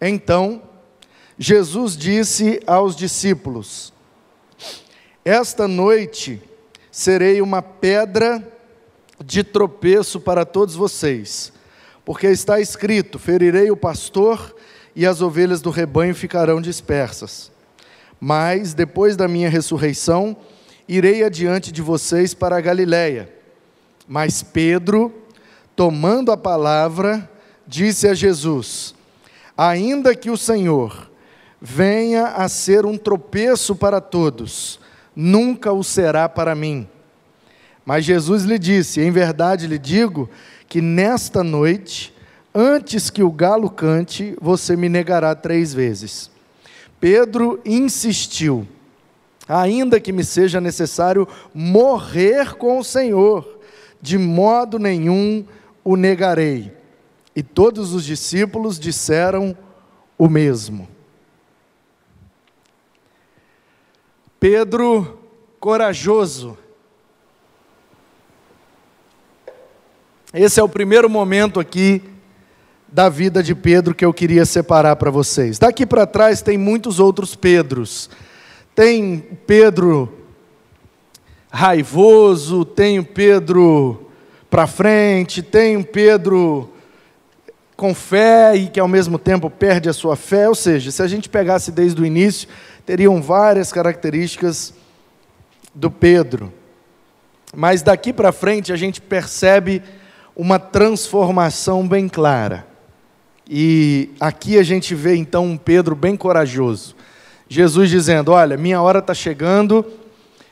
Então, Jesus disse aos discípulos: Esta noite serei uma pedra de tropeço para todos vocês, porque está escrito: ferirei o pastor e as ovelhas do rebanho ficarão dispersas. Mas depois da minha ressurreição, irei adiante de vocês para a Galiléia. Mas Pedro, tomando a palavra, disse a Jesus: Ainda que o Senhor venha a ser um tropeço para todos, nunca o será para mim. Mas Jesus lhe disse: Em verdade lhe digo que nesta noite, antes que o galo cante, você me negará três vezes. Pedro insistiu: Ainda que me seja necessário morrer com o Senhor, de modo nenhum o negarei. E todos os discípulos disseram o mesmo. Pedro corajoso. Esse é o primeiro momento aqui da vida de Pedro que eu queria separar para vocês. Daqui para trás tem muitos outros Pedros. Tem Pedro raivoso, tem Pedro para frente, tem Pedro com fé e que ao mesmo tempo perde a sua fé. Ou seja, se a gente pegasse desde o início, teriam várias características do Pedro. Mas daqui para frente a gente percebe uma transformação bem clara. E aqui a gente vê então um Pedro bem corajoso. Jesus dizendo: Olha, minha hora está chegando,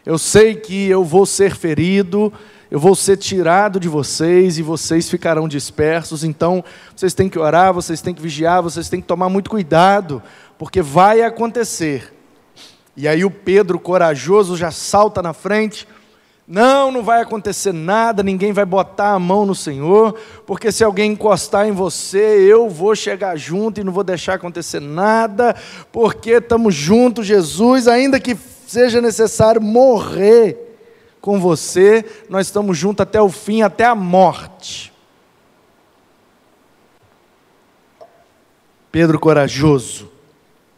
eu sei que eu vou ser ferido, eu vou ser tirado de vocês e vocês ficarão dispersos, então vocês têm que orar, vocês têm que vigiar, vocês têm que tomar muito cuidado, porque vai acontecer. E aí o Pedro, corajoso, já salta na frente. Não, não vai acontecer nada, ninguém vai botar a mão no Senhor, porque se alguém encostar em você, eu vou chegar junto e não vou deixar acontecer nada, porque estamos juntos, Jesus, ainda que seja necessário morrer com você, nós estamos juntos até o fim, até a morte. Pedro corajoso.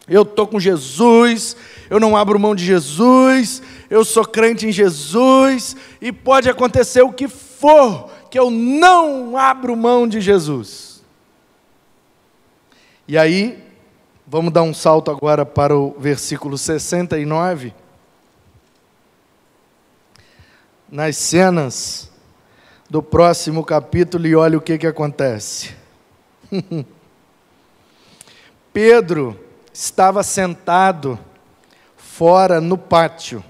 Eu estou com Jesus, eu não abro mão de Jesus, eu sou crente em Jesus, e pode acontecer o que for, que eu não abro mão de Jesus. E aí, vamos dar um salto agora para o versículo 69 nas cenas do próximo capítulo e olha o que, que acontece. Pedro estava sentado fora no pátio.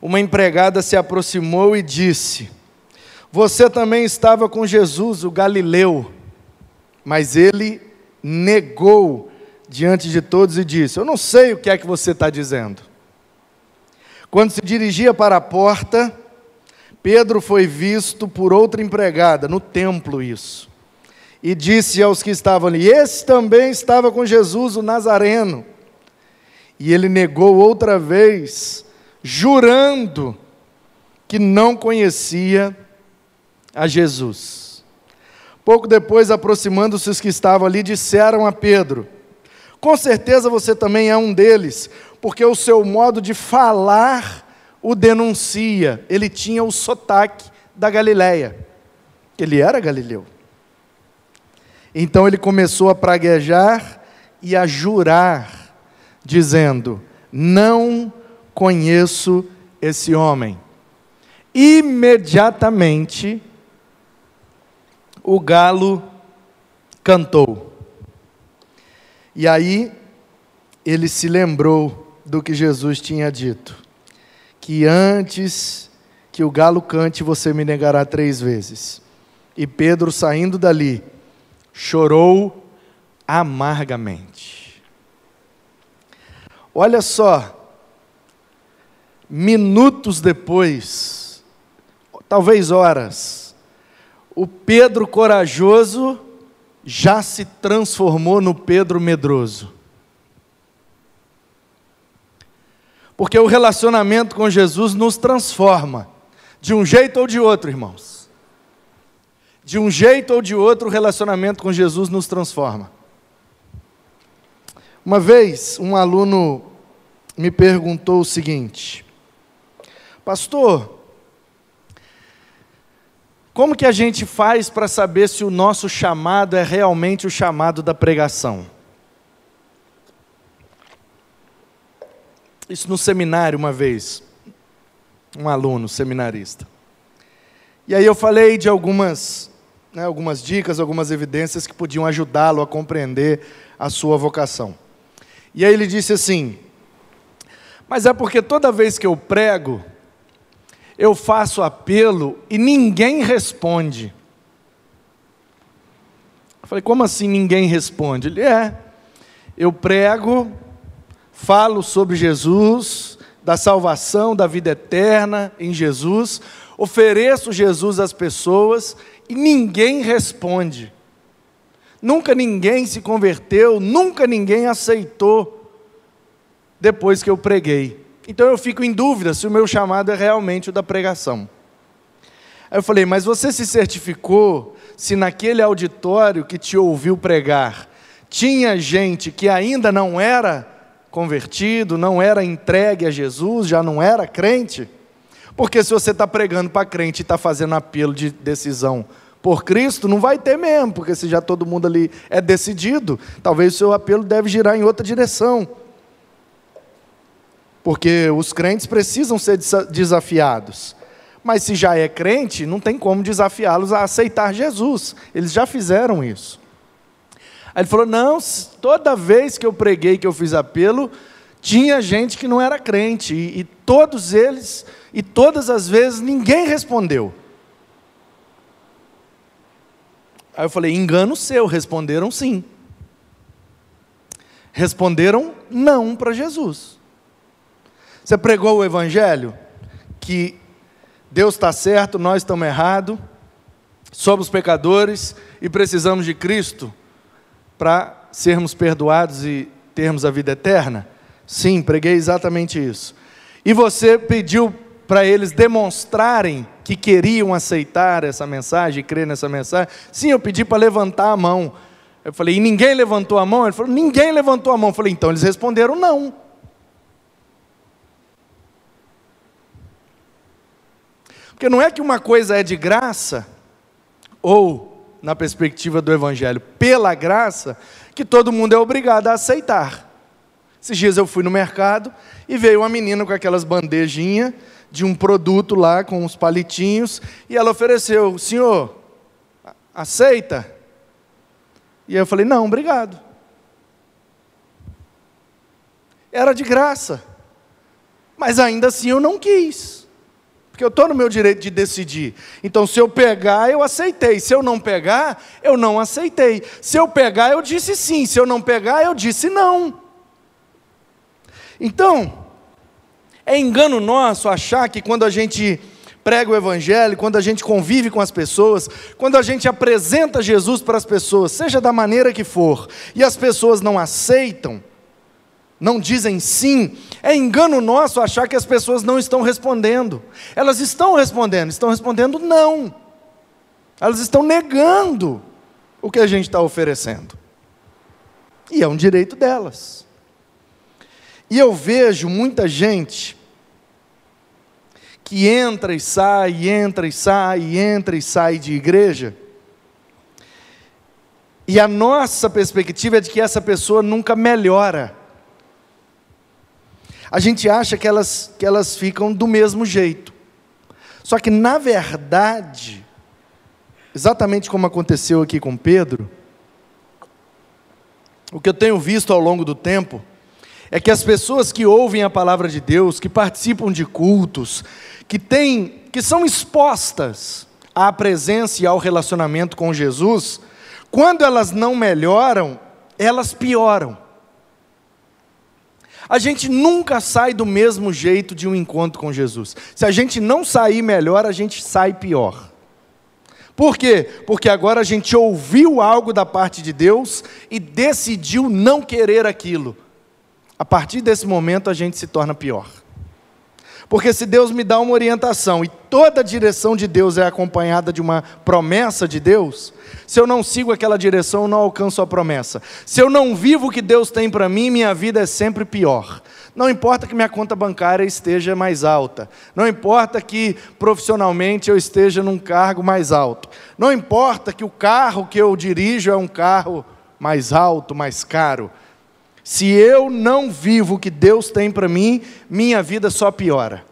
Uma empregada se aproximou e disse: Você também estava com Jesus, o Galileu. Mas ele negou diante de todos e disse: Eu não sei o que é que você está dizendo. Quando se dirigia para a porta, Pedro foi visto por outra empregada, no templo isso, e disse aos que estavam ali: Esse também estava com Jesus, o Nazareno. E ele negou outra vez, jurando que não conhecia a Jesus. Pouco depois, aproximando-se os que estavam ali, disseram a Pedro: Com certeza você também é um deles, porque o seu modo de falar o denuncia. Ele tinha o sotaque da Galileia. Ele era galileu. Então ele começou a praguejar e a jurar, dizendo: Não conheço esse homem. Imediatamente, o galo cantou. E aí, ele se lembrou do que Jesus tinha dito: que antes que o galo cante, você me negará três vezes. E Pedro, saindo dali, chorou amargamente. Olha só, minutos depois, talvez horas, o Pedro corajoso já se transformou no Pedro medroso. Porque o relacionamento com Jesus nos transforma, de um jeito ou de outro, irmãos. De um jeito ou de outro, o relacionamento com Jesus nos transforma. Uma vez, um aluno me perguntou o seguinte: Pastor, como que a gente faz para saber se o nosso chamado é realmente o chamado da pregação? Isso no seminário uma vez, um aluno seminarista. E aí eu falei de algumas, né, algumas dicas, algumas evidências que podiam ajudá-lo a compreender a sua vocação. E aí ele disse assim: Mas é porque toda vez que eu prego, eu faço apelo e ninguém responde. Eu falei, como assim ninguém responde? Ele é. Eu prego, falo sobre Jesus, da salvação, da vida eterna em Jesus, ofereço Jesus às pessoas e ninguém responde. Nunca ninguém se converteu, nunca ninguém aceitou depois que eu preguei. Então eu fico em dúvida se o meu chamado é realmente o da pregação. Aí eu falei, mas você se certificou se naquele auditório que te ouviu pregar tinha gente que ainda não era convertido, não era entregue a Jesus, já não era crente? Porque se você está pregando para crente e está fazendo apelo de decisão por Cristo, não vai ter mesmo, porque se já todo mundo ali é decidido, talvez o seu apelo deve girar em outra direção. Porque os crentes precisam ser desafiados. Mas se já é crente, não tem como desafiá-los a aceitar Jesus. Eles já fizeram isso. Aí ele falou: não, toda vez que eu preguei, que eu fiz apelo, tinha gente que não era crente. E, e todos eles, e todas as vezes, ninguém respondeu. Aí eu falei: engano seu, responderam sim. Responderam não para Jesus. Você pregou o Evangelho? Que Deus está certo, nós estamos errados, somos pecadores e precisamos de Cristo para sermos perdoados e termos a vida eterna? Sim, preguei exatamente isso. E você pediu para eles demonstrarem que queriam aceitar essa mensagem, crer nessa mensagem. Sim, eu pedi para levantar a mão. Eu falei, e ninguém levantou a mão? Ele falou, ninguém levantou a mão. Eu falei, então eles responderam não. Porque não é que uma coisa é de graça, ou, na perspectiva do Evangelho, pela graça, que todo mundo é obrigado a aceitar. Esses dias eu fui no mercado e veio uma menina com aquelas bandejinhas de um produto lá com uns palitinhos, e ela ofereceu: Senhor, aceita? E eu falei: Não, obrigado. Era de graça, mas ainda assim eu não quis, porque eu estou no meu direito de decidir. Então, se eu pegar, eu aceitei, se eu não pegar, eu não aceitei. Se eu pegar, eu disse sim, se eu não pegar, eu disse não. Então, é engano nosso achar que quando a gente prega o Evangelho, quando a gente convive com as pessoas, quando a gente apresenta Jesus para as pessoas, seja da maneira que for, e as pessoas não aceitam, não dizem sim, é engano nosso achar que as pessoas não estão respondendo. Elas estão respondendo, estão respondendo não. Elas estão negando o que a gente está oferecendo. E é um direito delas. E eu vejo muita gente que entra e sai, entra e sai, entra e sai de igreja. E a nossa perspectiva é de que essa pessoa nunca melhora. A gente acha que elas, que elas ficam do mesmo jeito. Só que, na verdade, exatamente como aconteceu aqui com Pedro, o que eu tenho visto ao longo do tempo, é que as pessoas que ouvem a palavra de Deus, que participam de cultos, que têm, que são expostas à presença e ao relacionamento com Jesus, quando elas não melhoram, elas pioram. A gente nunca sai do mesmo jeito de um encontro com Jesus. Se a gente não sair melhor, a gente sai pior. Por quê? Porque agora a gente ouviu algo da parte de Deus e decidiu não querer aquilo a partir desse momento a gente se torna pior. Porque se Deus me dá uma orientação e toda a direção de Deus é acompanhada de uma promessa de Deus, se eu não sigo aquela direção, eu não alcanço a promessa. Se eu não vivo o que Deus tem para mim, minha vida é sempre pior. Não importa que minha conta bancária esteja mais alta, não importa que profissionalmente eu esteja num cargo mais alto, não importa que o carro que eu dirijo é um carro mais alto, mais caro. Se eu não vivo o que Deus tem para mim, minha vida só piora.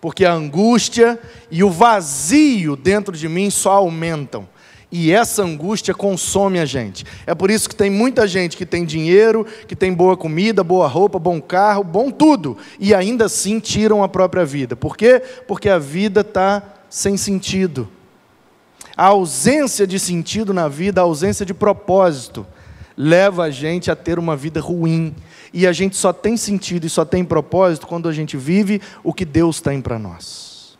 Porque a angústia e o vazio dentro de mim só aumentam. E essa angústia consome a gente. É por isso que tem muita gente que tem dinheiro, que tem boa comida, boa roupa, bom carro, bom tudo, e ainda assim tiram a própria vida. Por quê? Porque a vida está sem sentido. A ausência de sentido na vida, a ausência de propósito, leva a gente a ter uma vida ruim. E a gente só tem sentido e só tem propósito quando a gente vive o que Deus tem para nós.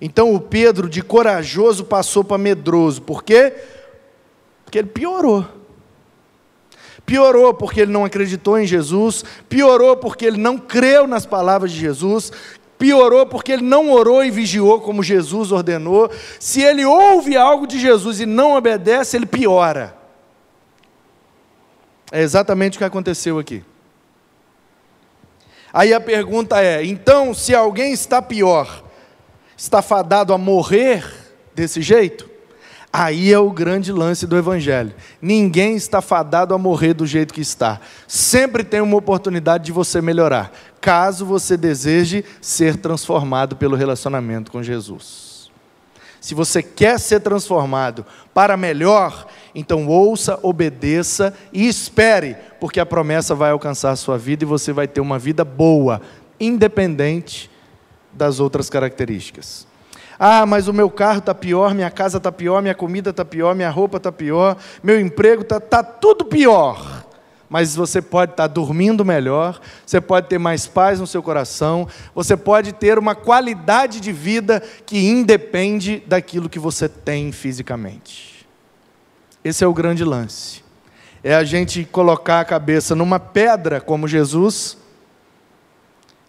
Então o Pedro, de corajoso, passou para medroso. Por quê? Porque ele piorou. Piorou porque ele não acreditou em Jesus, piorou porque ele não creu nas palavras de Jesus, piorou porque ele não orou e vigiou como Jesus ordenou. Se ele ouve algo de Jesus e não obedece, ele piora. É exatamente o que aconteceu aqui. Aí a pergunta é: então, se alguém está pior, está fadado a morrer desse jeito? Aí é o grande lance do Evangelho. Ninguém está fadado a morrer do jeito que está. Sempre tem uma oportunidade de você melhorar, caso você deseje ser transformado pelo relacionamento com Jesus. Se você quer ser transformado para melhor, então ouça, obedeça e espere, porque a promessa vai alcançar a sua vida e você vai ter uma vida boa, independente das outras características. Ah, mas o meu carro está pior, minha casa está pior, minha comida está pior, minha roupa está pior, meu emprego está tá tudo pior. Mas você pode estar tá dormindo melhor, você pode ter mais paz no seu coração, você pode ter uma qualidade de vida que independe daquilo que você tem fisicamente. Esse é o grande lance. É a gente colocar a cabeça numa pedra como Jesus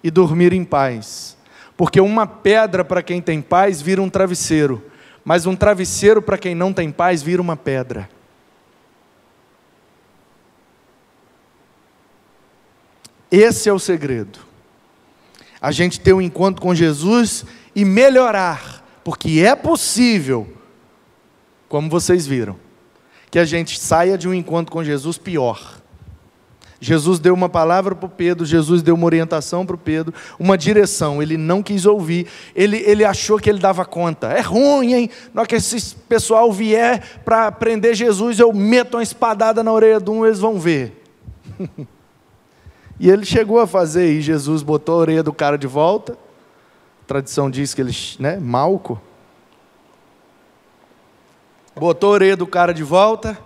e dormir em paz. Porque uma pedra para quem tem paz vira um travesseiro, mas um travesseiro para quem não tem paz vira uma pedra. Esse é o segredo. A gente ter um encontro com Jesus e melhorar, porque é possível, como vocês viram que a gente saia de um encontro com Jesus pior. Jesus deu uma palavra para o Pedro, Jesus deu uma orientação para o Pedro, uma direção, ele não quis ouvir, ele, ele achou que ele dava conta. É ruim, hein? Na hora que esse pessoal vier para prender Jesus, eu meto uma espadada na orelha de um, eles vão ver. e ele chegou a fazer, e Jesus botou a orelha do cara de volta. A tradição diz que ele, né, Malco, botou a orelha do cara de volta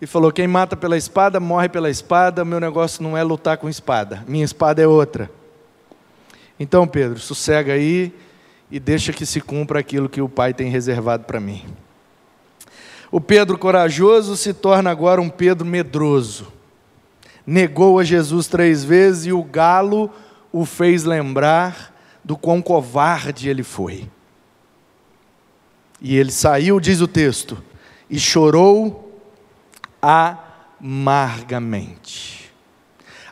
e falou: Quem mata pela espada, morre pela espada. Meu negócio não é lutar com espada, minha espada é outra. Então, Pedro, sossega aí e deixa que se cumpra aquilo que o Pai tem reservado para mim. O Pedro corajoso se torna agora um Pedro medroso. Negou a Jesus três vezes e o galo o fez lembrar do quão covarde ele foi. E ele saiu, diz o texto, e chorou amargamente.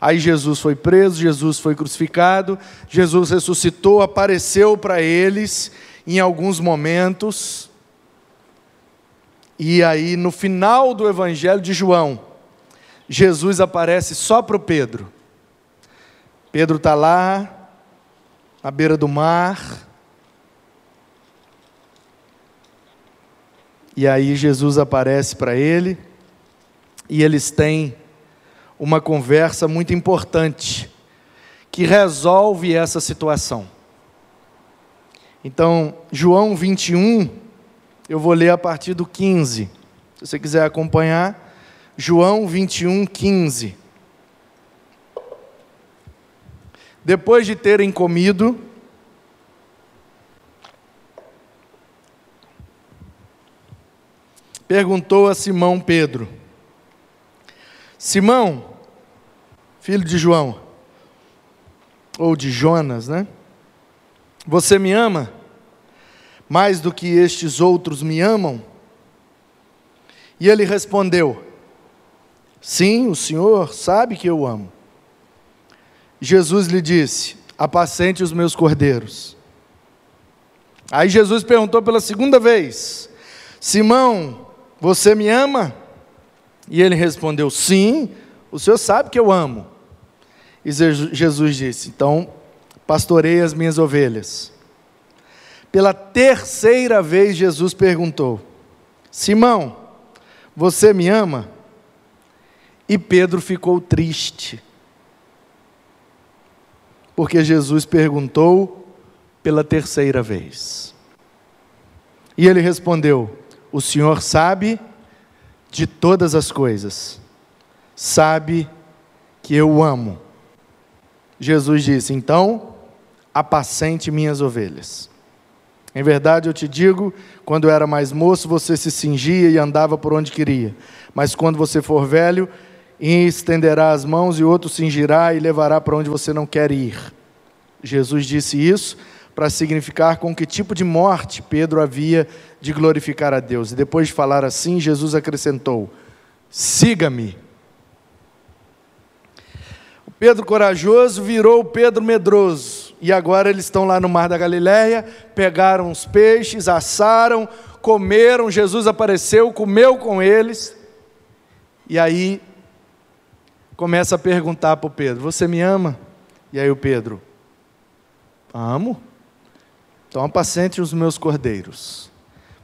Aí Jesus foi preso, Jesus foi crucificado, Jesus ressuscitou, apareceu para eles em alguns momentos. E aí, no final do Evangelho de João, Jesus aparece só para o Pedro. Pedro está lá, à beira do mar, E aí Jesus aparece para ele e eles têm uma conversa muito importante que resolve essa situação. Então, João 21, eu vou ler a partir do 15. Se você quiser acompanhar, João 21, 15. Depois de terem comido, perguntou a Simão Pedro: Simão, filho de João, ou de Jonas, né? Você me ama mais do que estes outros me amam? E ele respondeu: Sim, o Senhor sabe que eu amo. Jesus lhe disse: Apacente os meus cordeiros. Aí Jesus perguntou pela segunda vez: Simão, você me ama? E ele respondeu: Sim, o Senhor sabe que eu amo. E Jesus disse: Então, pastorei as minhas ovelhas. Pela terceira vez, Jesus perguntou: Simão, você me ama? E Pedro ficou triste, porque Jesus perguntou pela terceira vez. E ele respondeu: O Senhor sabe de todas as coisas, sabe que eu amo. Jesus disse: Então, apacente minhas ovelhas. Em verdade eu te digo: quando eu era mais moço, você se cingia e andava por onde queria. Mas quando você for velho, estenderá as mãos e outro cingirá e levará para onde você não quer ir. Jesus disse isso para significar com que tipo de morte Pedro havia de glorificar a Deus. E depois de falar assim, Jesus acrescentou: Siga-me. Pedro corajoso virou o Pedro medroso. E agora eles estão lá no mar da Galileia, pegaram os peixes, assaram, comeram, Jesus apareceu, comeu com eles. E aí começa a perguntar para o Pedro: Você me ama? E aí o Pedro: Amo. Então apacente os meus cordeiros.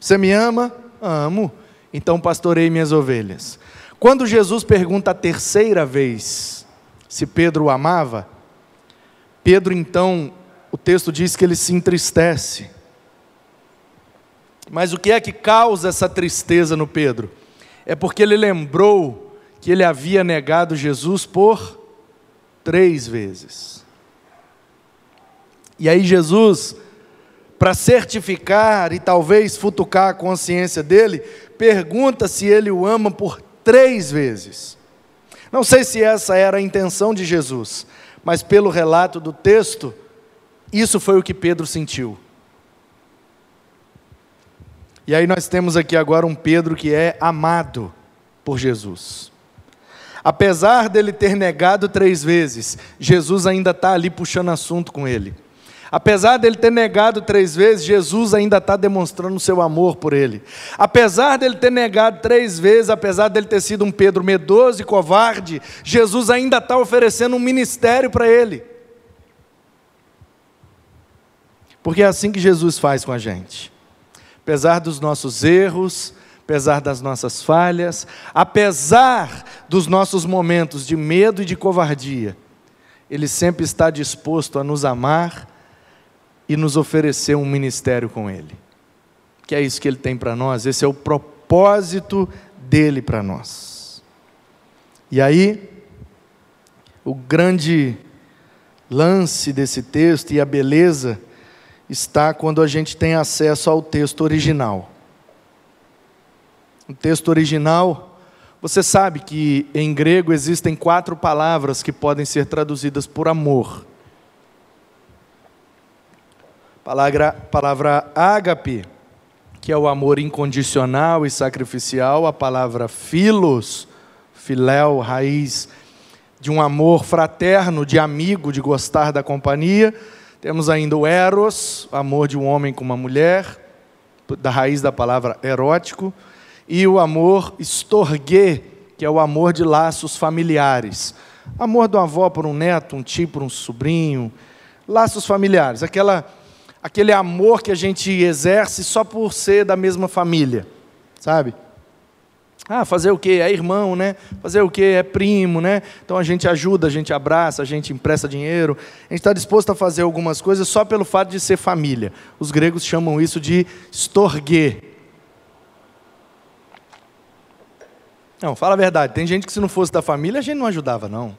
Você me ama? Amo. Então pastorei minhas ovelhas. Quando Jesus pergunta a terceira vez se Pedro o amava, Pedro então, o texto diz que ele se entristece. Mas o que é que causa essa tristeza no Pedro? É porque ele lembrou que ele havia negado Jesus por três vezes. E aí Jesus para certificar e talvez futucar a consciência dele, pergunta se ele o ama por três vezes. Não sei se essa era a intenção de Jesus, mas pelo relato do texto, isso foi o que Pedro sentiu. E aí nós temos aqui agora um Pedro que é amado por Jesus. Apesar dele ter negado três vezes, Jesus ainda está ali puxando assunto com ele. Apesar dele ter negado três vezes, Jesus ainda está demonstrando o seu amor por ele. Apesar dele ter negado três vezes, apesar dele ter sido um Pedro medroso e covarde, Jesus ainda está oferecendo um ministério para ele. Porque é assim que Jesus faz com a gente. Apesar dos nossos erros, apesar das nossas falhas, apesar dos nossos momentos de medo e de covardia, Ele sempre está disposto a nos amar e nos oferecer um ministério com Ele. Que é isso que Ele tem para nós, esse é o propósito dele para nós. E aí, o grande lance desse texto e a beleza está quando a gente tem acesso ao texto original. O texto original, você sabe que em grego existem quatro palavras que podem ser traduzidas por amor palavra, palavra ágape, que é o amor incondicional e sacrificial, a palavra filos, filéu, raiz de um amor fraterno, de amigo, de gostar da companhia. Temos ainda o eros, amor de um homem com uma mulher, da raiz da palavra erótico, e o amor estorgue, que é o amor de laços familiares. Amor do avó por um neto, um tio por um sobrinho, laços familiares, aquela aquele amor que a gente exerce só por ser da mesma família, sabe? Ah, fazer o quê? É irmão, né? Fazer o quê? É primo, né? Então a gente ajuda, a gente abraça, a gente empresta dinheiro. A gente está disposto a fazer algumas coisas só pelo fato de ser família. Os gregos chamam isso de storge. Não, fala a verdade. Tem gente que se não fosse da família, a gente não ajudava, não.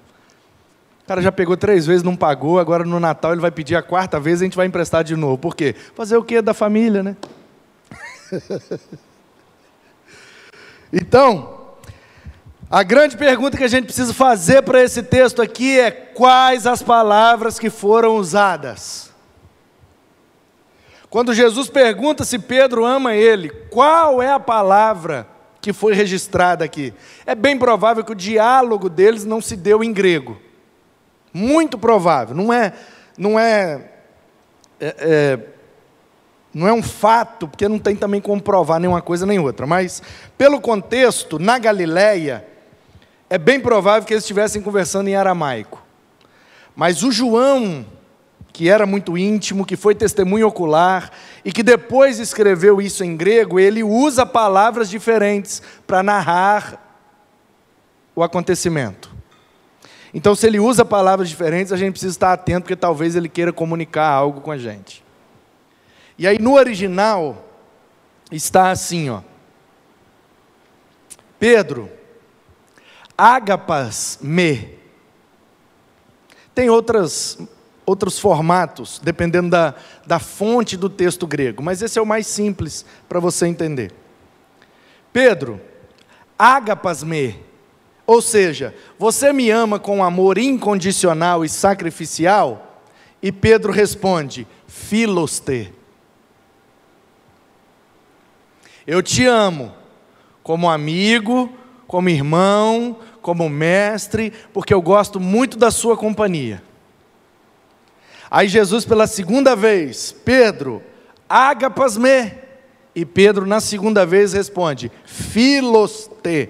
O cara já pegou três vezes, não pagou, agora no Natal ele vai pedir a quarta vez e a gente vai emprestar de novo. Por quê? Fazer o quê da família, né? então, A grande pergunta que a gente precisa fazer para esse texto aqui é: quais as palavras que foram usadas? Quando Jesus pergunta se Pedro ama ele, qual é a palavra que foi registrada aqui? É bem provável que o diálogo deles não se deu em grego. Muito provável. Não é, não é, é, é não é um fato, porque não tem também como provar nenhuma coisa nem outra. Mas, pelo contexto, na Galileia, é bem provável que eles estivessem conversando em aramaico. Mas o João, que era muito íntimo, que foi testemunho ocular e que depois escreveu isso em grego, ele usa palavras diferentes para narrar o acontecimento. Então, se ele usa palavras diferentes, a gente precisa estar atento, porque talvez ele queira comunicar algo com a gente. E aí, no original, está assim, ó. Pedro, Agapas me. Tem outras, outros formatos, dependendo da, da fonte do texto grego, mas esse é o mais simples para você entender. Pedro, agapas me, ou seja, você me ama com amor incondicional e sacrificial? E Pedro responde, filoste. Eu te amo como amigo, como irmão, como mestre, porque eu gosto muito da sua companhia. Aí Jesus, pela segunda vez, Pedro, agapas me. E Pedro, na segunda vez, responde, filoste.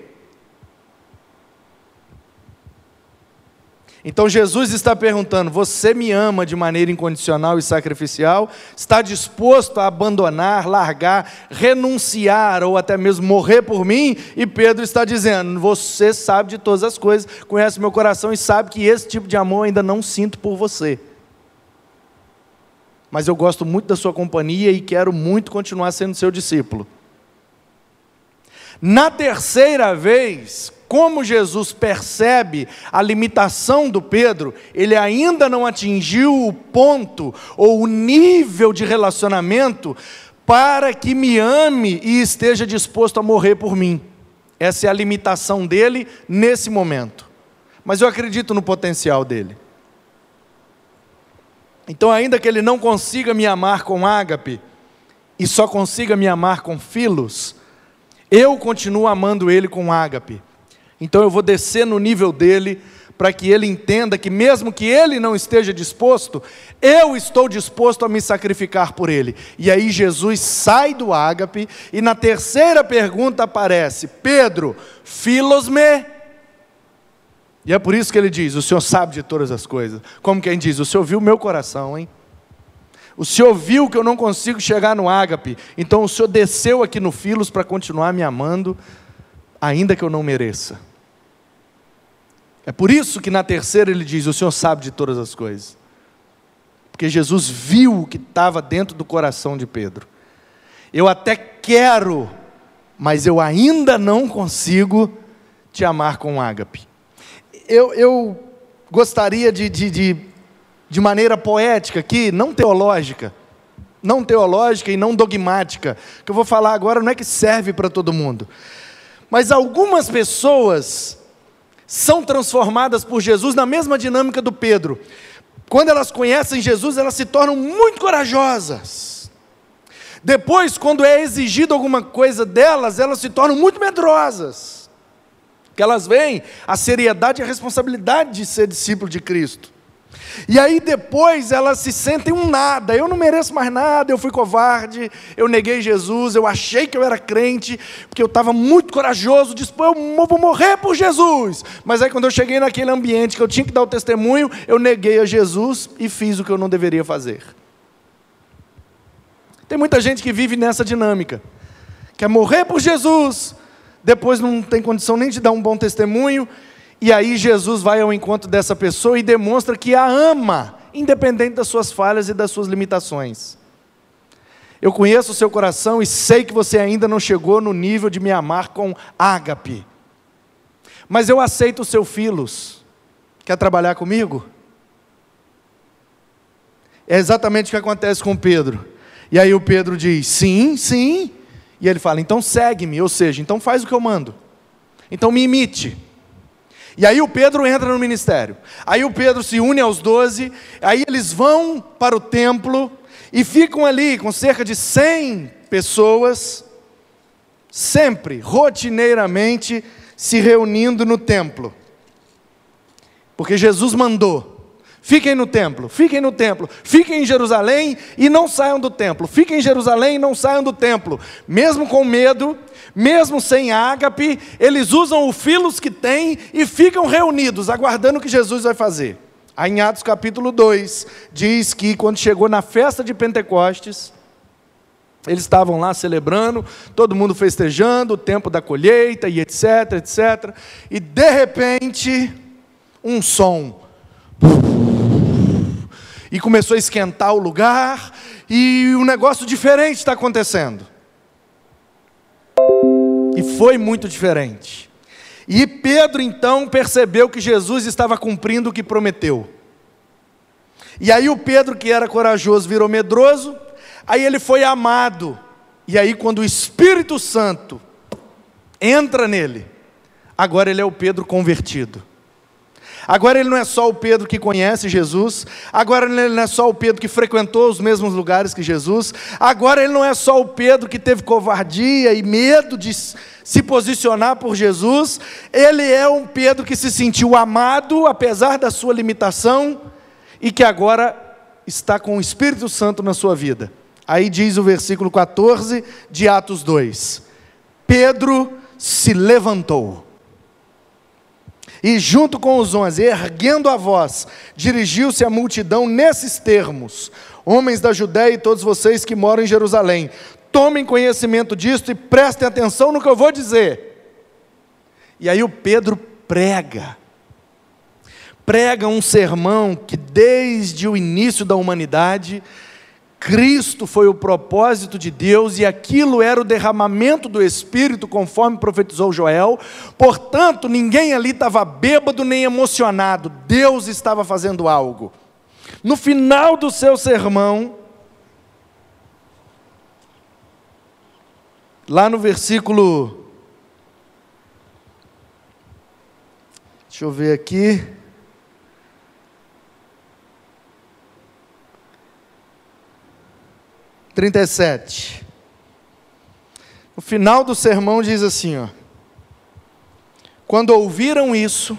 Então Jesus está perguntando: você me ama de maneira incondicional e sacrificial? Está disposto a abandonar, largar, renunciar ou até mesmo morrer por mim? E Pedro está dizendo: você sabe de todas as coisas, conhece meu coração e sabe que esse tipo de amor ainda não sinto por você. Mas eu gosto muito da sua companhia e quero muito continuar sendo seu discípulo. Na terceira vez, como Jesus percebe a limitação do Pedro, ele ainda não atingiu o ponto ou o nível de relacionamento para que me ame e esteja disposto a morrer por mim. Essa é a limitação dele nesse momento. Mas eu acredito no potencial dele. Então, ainda que ele não consiga me amar com ágape, e só consiga me amar com filos, eu continuo amando ele com ágape então eu vou descer no nível dele, para que ele entenda que, mesmo que ele não esteja disposto, eu estou disposto a me sacrificar por ele. E aí Jesus sai do ágape, e na terceira pergunta aparece: Pedro, filosme. E é por isso que ele diz: O Senhor sabe de todas as coisas. Como quem diz: O Senhor viu meu coração, hein? O Senhor viu que eu não consigo chegar no ágape, então o Senhor desceu aqui no Filos para continuar me amando ainda que eu não mereça. É por isso que na terceira ele diz: O Senhor sabe de todas as coisas. Porque Jesus viu o que estava dentro do coração de Pedro. Eu até quero, mas eu ainda não consigo te amar com ágape. Eu, eu gostaria de, de, de, de maneira poética aqui, não teológica, não teológica e não dogmática, que eu vou falar agora não é que serve para todo mundo, mas algumas pessoas são transformadas por Jesus na mesma dinâmica do Pedro. Quando elas conhecem Jesus, elas se tornam muito corajosas. Depois, quando é exigido alguma coisa delas, elas se tornam muito medrosas. Que elas veem a seriedade e a responsabilidade de ser discípulo de Cristo. E aí depois elas se sentem um nada, eu não mereço mais nada, eu fui covarde, eu neguei Jesus, eu achei que eu era crente, porque eu estava muito corajoso, disse, eu vou morrer por Jesus. Mas aí quando eu cheguei naquele ambiente que eu tinha que dar o testemunho, eu neguei a Jesus e fiz o que eu não deveria fazer. Tem muita gente que vive nessa dinâmica, quer morrer por Jesus, depois não tem condição nem de dar um bom testemunho, e aí Jesus vai ao encontro dessa pessoa e demonstra que a ama, independente das suas falhas e das suas limitações. Eu conheço o seu coração e sei que você ainda não chegou no nível de me amar com ágape. Mas eu aceito o seu filos. Quer trabalhar comigo? É exatamente o que acontece com Pedro. E aí o Pedro diz: Sim, sim. E ele fala: Então segue-me, ou seja, então faz o que eu mando. Então me imite. E aí o Pedro entra no ministério. Aí o Pedro se une aos doze. Aí eles vão para o templo e ficam ali com cerca de 100 pessoas, sempre, rotineiramente, se reunindo no templo. Porque Jesus mandou. Fiquem no templo, fiquem no templo, fiquem em Jerusalém e não saiam do templo. Fiquem em Jerusalém e não saiam do templo. Mesmo com medo, mesmo sem ágape, eles usam o filos que têm e ficam reunidos, aguardando o que Jesus vai fazer. Aí em Atos capítulo 2, diz que quando chegou na festa de Pentecostes, eles estavam lá celebrando, todo mundo festejando, o tempo da colheita e etc, etc. E de repente, um som. E começou a esquentar o lugar, e um negócio diferente está acontecendo. E foi muito diferente. E Pedro então percebeu que Jesus estava cumprindo o que prometeu. E aí o Pedro, que era corajoso, virou medroso, aí ele foi amado. E aí, quando o Espírito Santo entra nele, agora ele é o Pedro convertido. Agora ele não é só o Pedro que conhece Jesus, agora ele não é só o Pedro que frequentou os mesmos lugares que Jesus, agora ele não é só o Pedro que teve covardia e medo de se posicionar por Jesus, ele é um Pedro que se sentiu amado apesar da sua limitação e que agora está com o Espírito Santo na sua vida. Aí diz o versículo 14 de Atos 2: Pedro se levantou e junto com os onze, erguendo a voz, dirigiu-se à multidão nesses termos: Homens da Judéia e todos vocês que moram em Jerusalém, tomem conhecimento disto e prestem atenção no que eu vou dizer. E aí o Pedro prega, prega um sermão que desde o início da humanidade Cristo foi o propósito de Deus e aquilo era o derramamento do Espírito, conforme profetizou Joel. Portanto, ninguém ali estava bêbado nem emocionado, Deus estava fazendo algo. No final do seu sermão, lá no versículo. Deixa eu ver aqui. 37. O final do sermão diz assim, ó: Quando ouviram isso,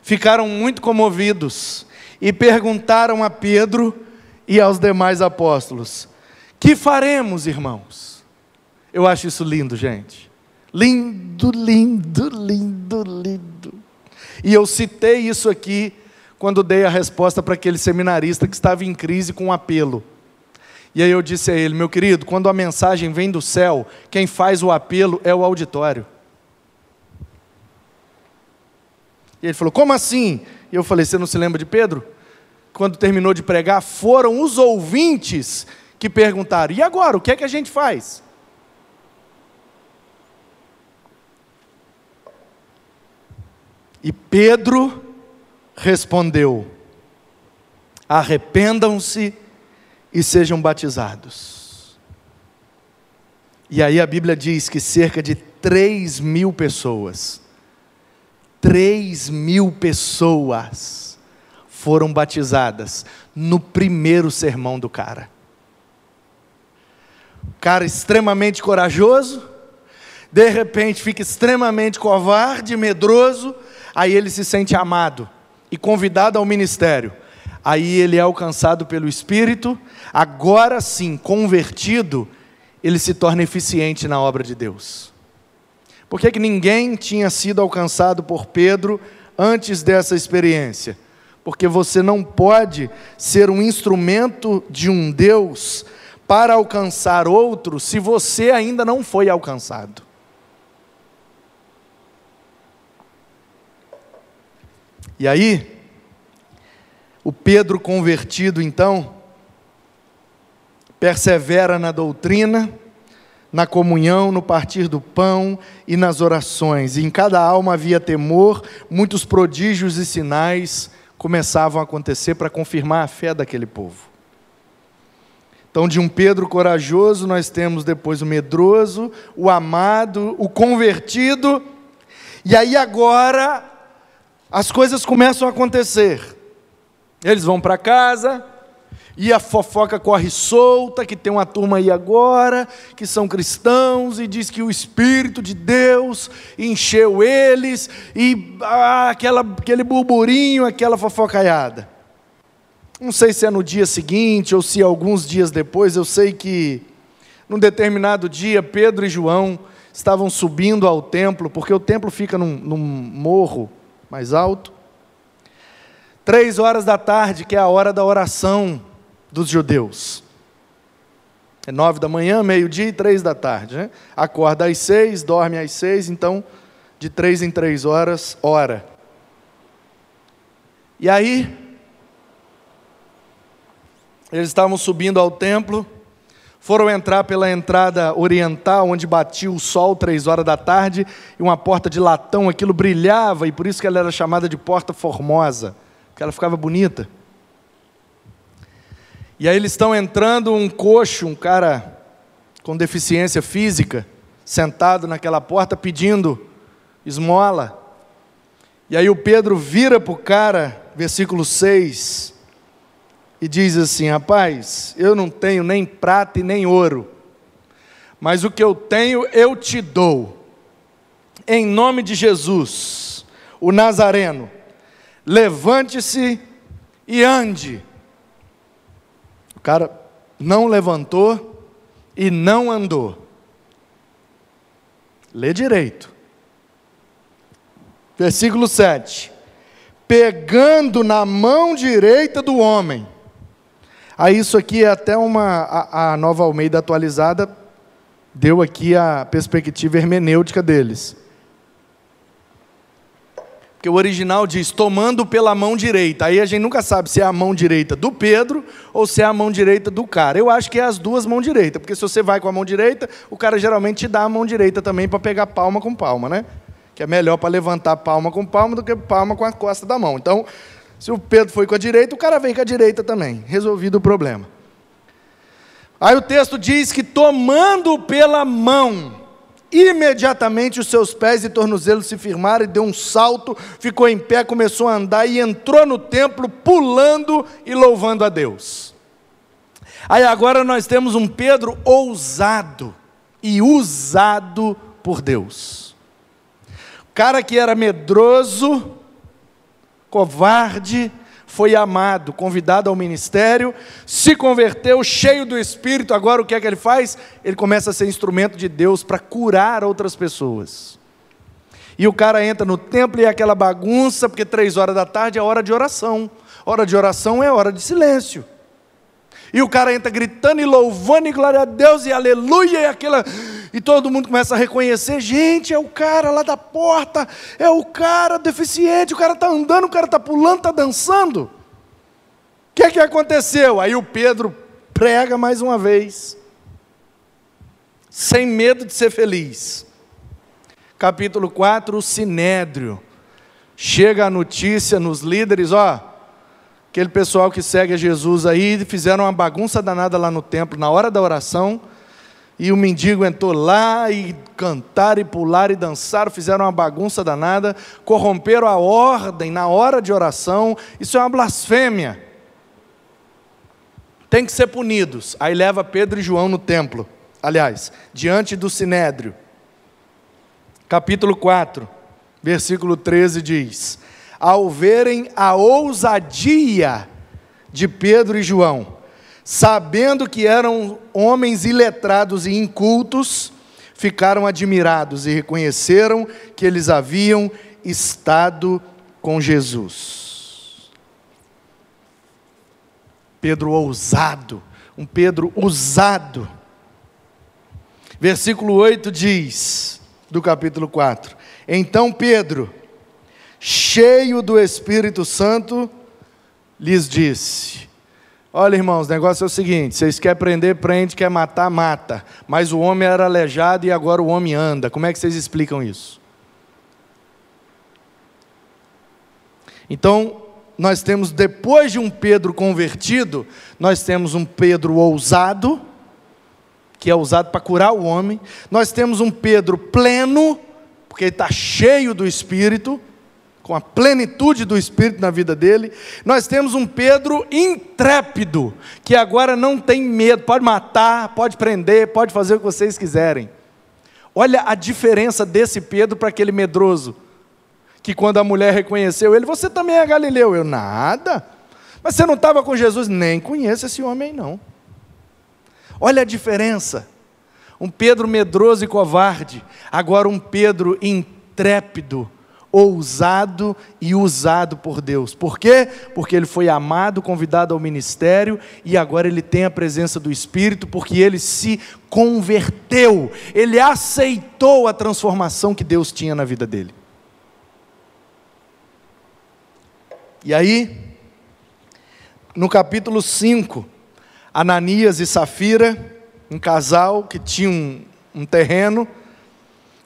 ficaram muito comovidos e perguntaram a Pedro e aos demais apóstolos: Que faremos, irmãos? Eu acho isso lindo, gente. Lindo, lindo, lindo, lindo. E eu citei isso aqui quando dei a resposta para aquele seminarista que estava em crise com um apelo. E aí eu disse a ele, meu querido, quando a mensagem vem do céu, quem faz o apelo é o auditório. E ele falou, como assim? E eu falei, você não se lembra de Pedro? Quando terminou de pregar, foram os ouvintes que perguntaram: e agora, o que é que a gente faz? E Pedro respondeu: arrependam-se e sejam batizados. E aí a Bíblia diz que cerca de 3 mil pessoas, 3 mil pessoas foram batizadas no primeiro sermão do cara. Cara extremamente corajoso, de repente fica extremamente covarde, medroso, aí ele se sente amado e convidado ao ministério aí ele é alcançado pelo Espírito, agora sim, convertido, ele se torna eficiente na obra de Deus. Por que, que ninguém tinha sido alcançado por Pedro antes dessa experiência? Porque você não pode ser um instrumento de um Deus para alcançar outro se você ainda não foi alcançado. E aí, o Pedro convertido, então, persevera na doutrina, na comunhão, no partir do pão e nas orações. E em cada alma havia temor, muitos prodígios e sinais começavam a acontecer para confirmar a fé daquele povo. Então, de um Pedro corajoso, nós temos depois o medroso, o amado, o convertido, e aí agora as coisas começam a acontecer. Eles vão para casa, e a fofoca corre solta, que tem uma turma aí agora, que são cristãos, e diz que o Espírito de Deus encheu eles, e ah, aquela, aquele burburinho, aquela fofocaiada. Não sei se é no dia seguinte ou se alguns dias depois, eu sei que num determinado dia Pedro e João estavam subindo ao templo, porque o templo fica num, num morro mais alto. Três horas da tarde, que é a hora da oração dos judeus. É nove da manhã, meio-dia e três da tarde. Né? Acorda às seis, dorme às seis, então de três em três horas, ora. E aí, eles estavam subindo ao templo, foram entrar pela entrada oriental, onde batia o sol, três horas da tarde, e uma porta de latão, aquilo brilhava, e por isso que ela era chamada de porta formosa que ela ficava bonita. E aí eles estão entrando, um coxo, um cara com deficiência física, sentado naquela porta pedindo esmola. E aí o Pedro vira para o cara, versículo 6, e diz assim: Rapaz, eu não tenho nem prata e nem ouro, mas o que eu tenho eu te dou. Em nome de Jesus, o Nazareno, levante-se e ande. O cara não levantou e não andou. Lê direito. Versículo 7. Pegando na mão direita do homem. Aí isso aqui é até uma a, a nova Almeida atualizada deu aqui a perspectiva hermenêutica deles. Porque o original diz tomando pela mão direita. Aí a gente nunca sabe se é a mão direita do Pedro ou se é a mão direita do cara. Eu acho que é as duas mãos direitas, porque se você vai com a mão direita, o cara geralmente te dá a mão direita também para pegar palma com palma, né? Que é melhor para levantar palma com palma do que palma com a costa da mão. Então, se o Pedro foi com a direita, o cara vem com a direita também. Resolvido o problema. Aí o texto diz que tomando pela mão, Imediatamente os seus pés e tornozelos se firmaram e deu um salto, ficou em pé, começou a andar e entrou no templo pulando e louvando a Deus. Aí agora nós temos um Pedro ousado e usado por Deus. O cara que era medroso, covarde, foi amado, convidado ao ministério, se converteu, cheio do Espírito. Agora o que é que ele faz? Ele começa a ser instrumento de Deus para curar outras pessoas. E o cara entra no templo e é aquela bagunça, porque três horas da tarde é hora de oração. Hora de oração é hora de silêncio. E o cara entra gritando e louvando e glória a Deus e aleluia e aquela e todo mundo começa a reconhecer, gente, é o cara lá da porta, é o cara deficiente, o cara está andando, o cara está pulando, está dançando. O que é que aconteceu? Aí o Pedro prega mais uma vez, sem medo de ser feliz. Capítulo 4, o Sinédrio. Chega a notícia nos líderes, ó, aquele pessoal que segue a Jesus aí, fizeram uma bagunça danada lá no templo, na hora da oração, e o mendigo entrou lá e cantaram e pularam e dançaram, fizeram uma bagunça danada, corromperam a ordem na hora de oração, isso é uma blasfêmia. Tem que ser punidos. Aí leva Pedro e João no templo, aliás, diante do sinédrio. Capítulo 4, versículo 13 diz: ao verem a ousadia de Pedro e João, sabendo que eram homens iletrados e incultos, ficaram admirados e reconheceram que eles haviam estado com Jesus. Pedro ousado, um Pedro usado. Versículo 8 diz, do capítulo 4: Então Pedro, cheio do Espírito Santo, lhes disse: Olha, irmãos, o negócio é o seguinte: vocês querem prender, prende, quer matar, mata. Mas o homem era aleijado e agora o homem anda. Como é que vocês explicam isso? Então, nós temos, depois de um Pedro convertido, nós temos um Pedro ousado, que é usado para curar o homem. Nós temos um Pedro pleno, porque ele está cheio do Espírito com a plenitude do Espírito na vida dele. Nós temos um Pedro intrépido, que agora não tem medo, pode matar, pode prender, pode fazer o que vocês quiserem. Olha a diferença desse Pedro para aquele medroso, que quando a mulher reconheceu ele, você também é Galileu. Eu, nada. Mas você não estava com Jesus? Nem conheço esse homem, não. Olha a diferença. Um Pedro medroso e covarde, agora um Pedro intrépido, ousado e usado por Deus. Por quê? Porque ele foi amado, convidado ao ministério e agora ele tem a presença do Espírito, porque ele se converteu, ele aceitou a transformação que Deus tinha na vida dele. E aí, no capítulo 5, Ananias e Safira, um casal que tinha um, um terreno,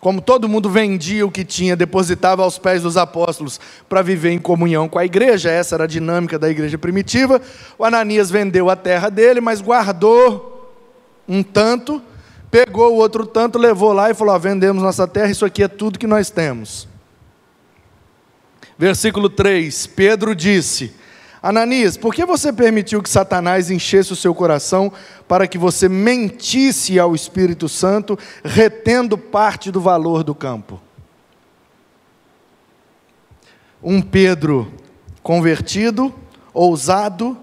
como todo mundo vendia o que tinha, depositava aos pés dos apóstolos para viver em comunhão com a igreja, essa era a dinâmica da igreja primitiva. O Ananias vendeu a terra dele, mas guardou um tanto, pegou o outro tanto, levou lá e falou: vendemos nossa terra, isso aqui é tudo que nós temos. Versículo 3: Pedro disse: Ananias, por que você permitiu que Satanás enchesse o seu coração para que você mentisse ao Espírito Santo, retendo parte do valor do campo? Um Pedro convertido, ousado,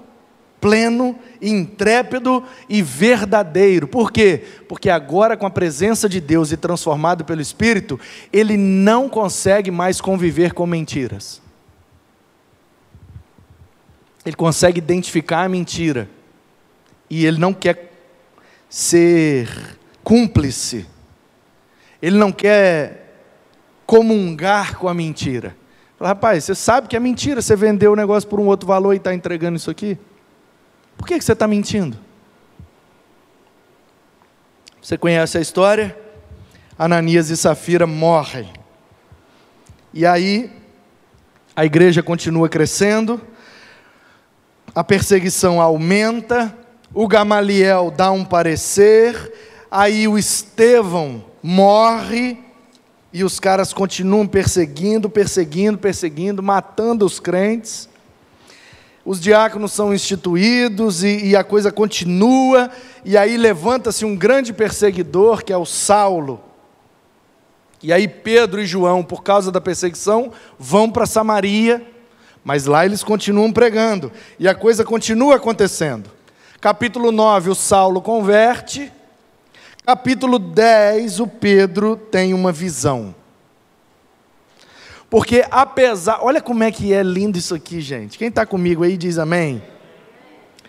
pleno, intrépido e verdadeiro. Por quê? Porque agora, com a presença de Deus e transformado pelo Espírito, ele não consegue mais conviver com mentiras. Ele consegue identificar a mentira. E ele não quer ser cúmplice. Ele não quer comungar com a mentira. Fala, rapaz, você sabe que é mentira, você vendeu o negócio por um outro valor e está entregando isso aqui? Por que, que você está mentindo? Você conhece a história? Ananias e Safira morrem. E aí, a igreja continua crescendo, a perseguição aumenta, o Gamaliel dá um parecer, aí o Estevão morre, e os caras continuam perseguindo, perseguindo, perseguindo, matando os crentes. Os diáconos são instituídos e, e a coisa continua, e aí levanta-se um grande perseguidor, que é o Saulo. E aí Pedro e João, por causa da perseguição, vão para Samaria mas lá eles continuam pregando e a coisa continua acontecendo. Capítulo 9, o Saulo converte. Capítulo 10, o Pedro tem uma visão. Porque apesar, olha como é que é lindo isso aqui, gente. Quem está comigo aí diz amém.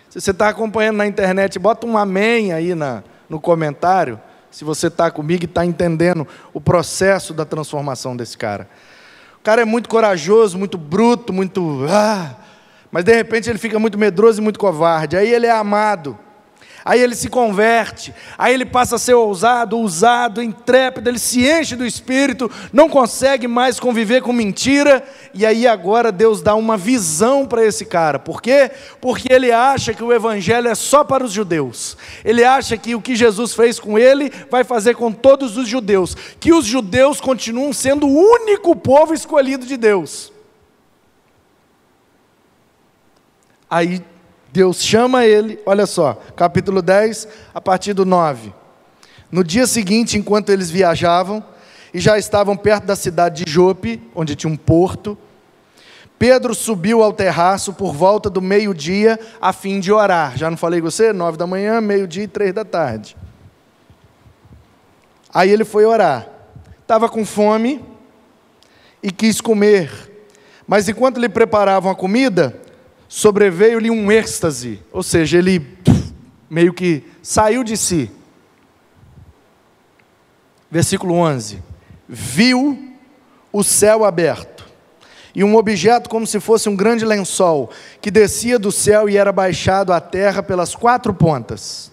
Se você está acompanhando na internet, bota um amém aí na, no comentário. Se você está comigo e está entendendo o processo da transformação desse cara cara é muito corajoso, muito bruto, muito. Ah, mas de repente ele fica muito medroso e muito covarde. Aí ele é amado aí ele se converte, aí ele passa a ser ousado, usado, intrépido, ele se enche do espírito, não consegue mais conviver com mentira, e aí agora Deus dá uma visão para esse cara. Por quê? Porque ele acha que o evangelho é só para os judeus. Ele acha que o que Jesus fez com ele vai fazer com todos os judeus, que os judeus continuam sendo o único povo escolhido de Deus. Aí Deus chama ele, olha só, capítulo 10, a partir do 9. No dia seguinte, enquanto eles viajavam e já estavam perto da cidade de Jope, onde tinha um porto, Pedro subiu ao terraço por volta do meio-dia a fim de orar. Já não falei com você? Nove da manhã, meio-dia e três da tarde. Aí ele foi orar. Estava com fome e quis comer. Mas enquanto lhe preparavam a comida, sobreveio-lhe um êxtase, ou seja, ele meio que saiu de si. Versículo 11: Viu o céu aberto, e um objeto como se fosse um grande lençol, que descia do céu e era baixado à terra pelas quatro pontas,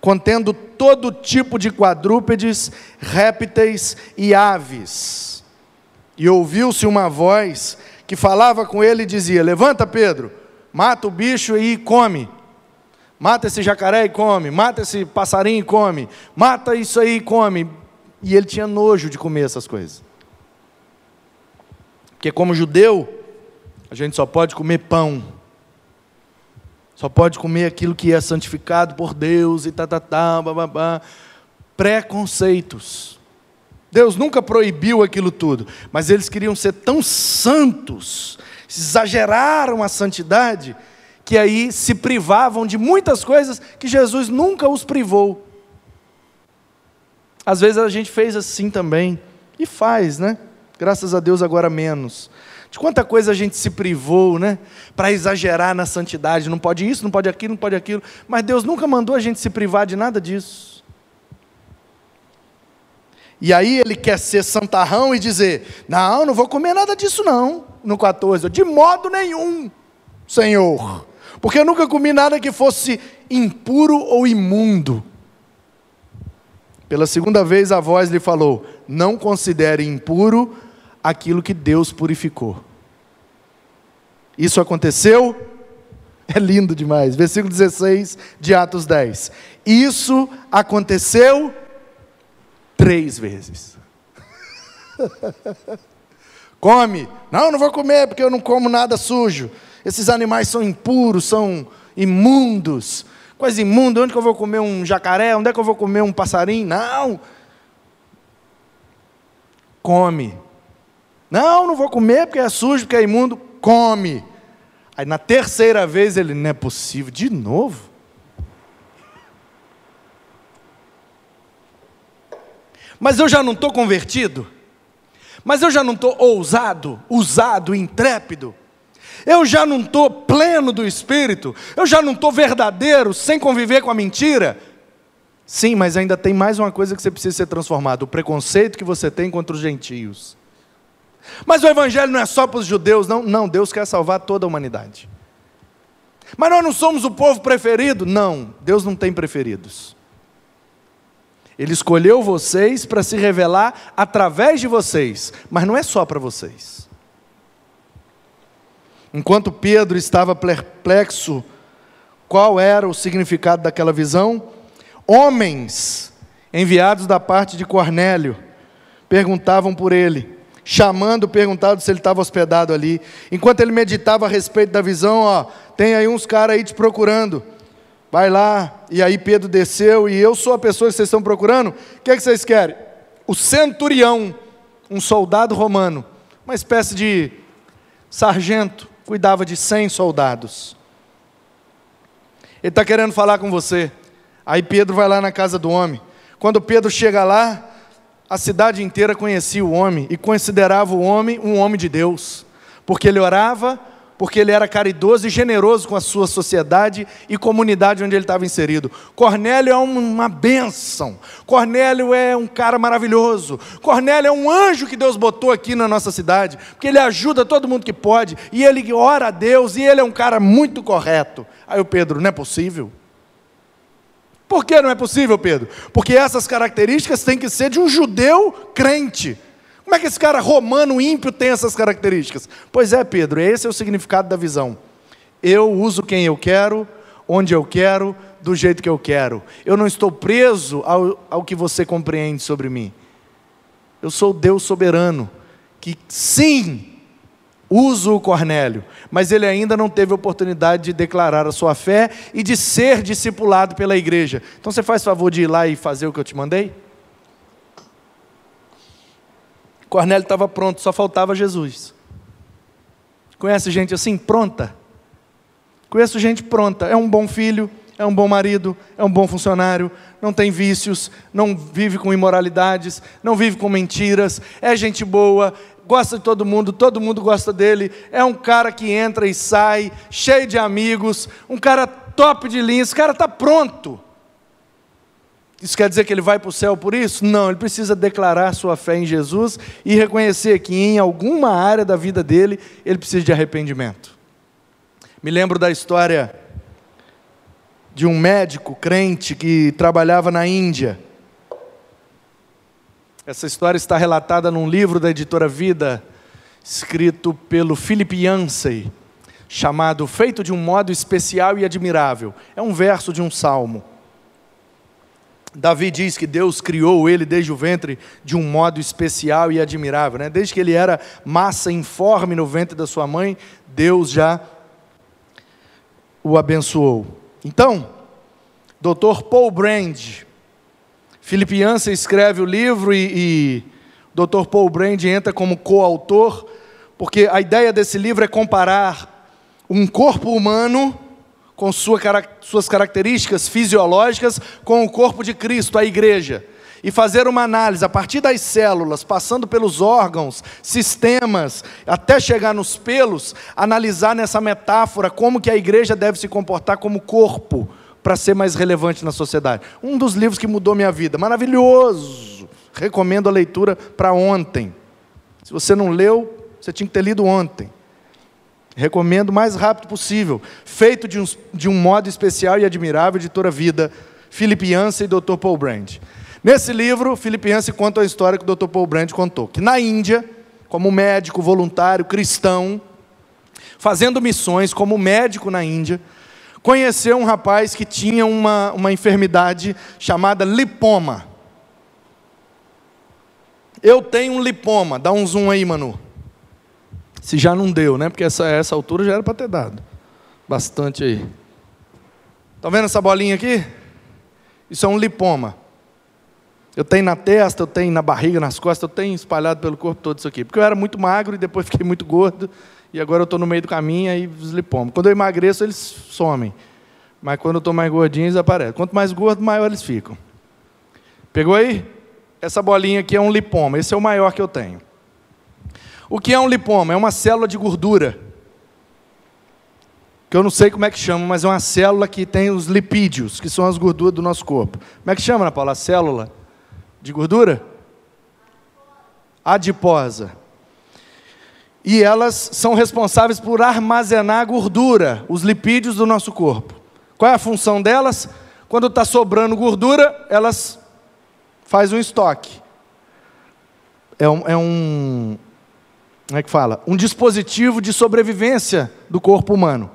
contendo todo tipo de quadrúpedes, répteis e aves. E ouviu-se uma voz que falava com ele e dizia: Levanta, Pedro, mata o bicho e come. Mata esse jacaré e come. Mata esse passarinho e come. Mata isso aí e come. E ele tinha nojo de comer essas coisas. Porque, como judeu, a gente só pode comer pão, só pode comer aquilo que é santificado por Deus e tá, tá, tá, babá. Preconceitos. Deus nunca proibiu aquilo tudo, mas eles queriam ser tão santos, exageraram a santidade, que aí se privavam de muitas coisas que Jesus nunca os privou. Às vezes a gente fez assim também, e faz, né? Graças a Deus agora menos. De quanta coisa a gente se privou, né? Para exagerar na santidade. Não pode isso, não pode aquilo, não pode aquilo. Mas Deus nunca mandou a gente se privar de nada disso. E aí ele quer ser santarrão e dizer: Não, não vou comer nada disso, não. No 14, de modo nenhum, Senhor. Porque eu nunca comi nada que fosse impuro ou imundo. Pela segunda vez a voz lhe falou: Não considere impuro aquilo que Deus purificou. Isso aconteceu? É lindo demais. Versículo 16 de Atos 10. Isso aconteceu três vezes. Come. Não, não vou comer porque eu não como nada sujo. Esses animais são impuros, são imundos. Coisa imunda, onde que eu vou comer um jacaré? Onde é que eu vou comer um passarinho? Não. Come. Não, não vou comer porque é sujo, porque é imundo. Come. Aí na terceira vez ele, não é possível. De novo? Mas eu já não estou convertido? Mas eu já não estou ousado, usado, intrépido? Eu já não estou pleno do Espírito? Eu já não estou verdadeiro, sem conviver com a mentira? Sim, mas ainda tem mais uma coisa que você precisa ser transformado: o preconceito que você tem contra os gentios. Mas o Evangelho não é só para os judeus, não. Não, Deus quer salvar toda a humanidade. Mas nós não somos o povo preferido? Não, Deus não tem preferidos. Ele escolheu vocês para se revelar através de vocês, mas não é só para vocês. Enquanto Pedro estava perplexo, qual era o significado daquela visão? Homens enviados da parte de Cornélio perguntavam por ele, chamando, perguntavam se ele estava hospedado ali. Enquanto ele meditava a respeito da visão, ó, tem aí uns caras aí te procurando. Vai lá, e aí Pedro desceu, e eu sou a pessoa que vocês estão procurando. O que, é que vocês querem? O centurião, um soldado romano, uma espécie de sargento, cuidava de 100 soldados. Ele está querendo falar com você. Aí Pedro vai lá na casa do homem. Quando Pedro chega lá, a cidade inteira conhecia o homem e considerava o homem um homem de Deus, porque ele orava, porque ele era caridoso e generoso com a sua sociedade e comunidade onde ele estava inserido. Cornélio é uma bênção. Cornélio é um cara maravilhoso. Cornélio é um anjo que Deus botou aqui na nossa cidade, porque ele ajuda todo mundo que pode e ele ora a Deus e ele é um cara muito correto. Aí o Pedro, não é possível? Por que não é possível, Pedro? Porque essas características têm que ser de um judeu crente. Como é que esse cara romano ímpio tem essas características? Pois é, Pedro, esse é o significado da visão. Eu uso quem eu quero, onde eu quero, do jeito que eu quero. Eu não estou preso ao, ao que você compreende sobre mim. Eu sou Deus soberano, que sim, uso o Cornélio, mas ele ainda não teve oportunidade de declarar a sua fé e de ser discipulado pela igreja. Então você faz favor de ir lá e fazer o que eu te mandei? Cornélio estava pronto, só faltava Jesus. Conhece gente assim, pronta? Conheço gente pronta. É um bom filho, é um bom marido, é um bom funcionário, não tem vícios, não vive com imoralidades, não vive com mentiras, é gente boa, gosta de todo mundo, todo mundo gosta dele, é um cara que entra e sai, cheio de amigos, um cara top de linha, esse cara está pronto. Isso quer dizer que ele vai para o céu por isso? Não, ele precisa declarar sua fé em Jesus e reconhecer que em alguma área da vida dele ele precisa de arrependimento. Me lembro da história de um médico crente que trabalhava na Índia. Essa história está relatada num livro da editora Vida, escrito pelo Philip Yancey, chamado Feito de um modo especial e admirável. É um verso de um salmo. Davi diz que Deus criou ele desde o ventre de um modo especial e admirável. Né? Desde que ele era massa informe no ventre da sua mãe, Deus já o abençoou. Então, Dr. Paul Brand, Filipiança escreve o livro e, e Dr. Paul Brand entra como coautor, porque a ideia desse livro é comparar um corpo humano com sua, suas características fisiológicas com o corpo de Cristo, a igreja, e fazer uma análise a partir das células, passando pelos órgãos, sistemas, até chegar nos pelos, analisar nessa metáfora como que a igreja deve se comportar como corpo para ser mais relevante na sociedade. Um dos livros que mudou minha vida, maravilhoso. Recomendo a leitura para ontem. Se você não leu, você tinha que ter lido ontem. Recomendo o mais rápido possível. Feito de um, de um modo especial e admirável, editora Vida, Philip Yancey e Dr. Paul Brand. Nesse livro, Philip Yancey conta a história que o Dr. Paul Brand contou. Que na Índia, como médico, voluntário, cristão, fazendo missões como médico na Índia, conheceu um rapaz que tinha uma, uma enfermidade chamada lipoma. Eu tenho um lipoma, dá um zoom aí, Manu. Se já não deu, né? Porque essa, essa altura já era para ter dado. Bastante aí. Estão vendo essa bolinha aqui? Isso é um lipoma. Eu tenho na testa, eu tenho na barriga, nas costas, eu tenho espalhado pelo corpo todo isso aqui. Porque eu era muito magro e depois fiquei muito gordo. E agora eu estou no meio do caminho e os lipomas. Quando eu emagreço, eles somem. Mas quando eu estou mais gordinho, eles aparecem. Quanto mais gordo, maior eles ficam. Pegou aí? Essa bolinha aqui é um lipoma. Esse é o maior que eu tenho. O que é um lipoma? É uma célula de gordura. Que eu não sei como é que chama, mas é uma célula que tem os lipídios, que são as gorduras do nosso corpo. Como é que chama, Ana Paula? A célula de gordura? Adiposa. E elas são responsáveis por armazenar a gordura, os lipídios do nosso corpo. Qual é a função delas? Quando está sobrando gordura, elas fazem um estoque. É um, é um, como é que fala? Um dispositivo de sobrevivência do corpo humano.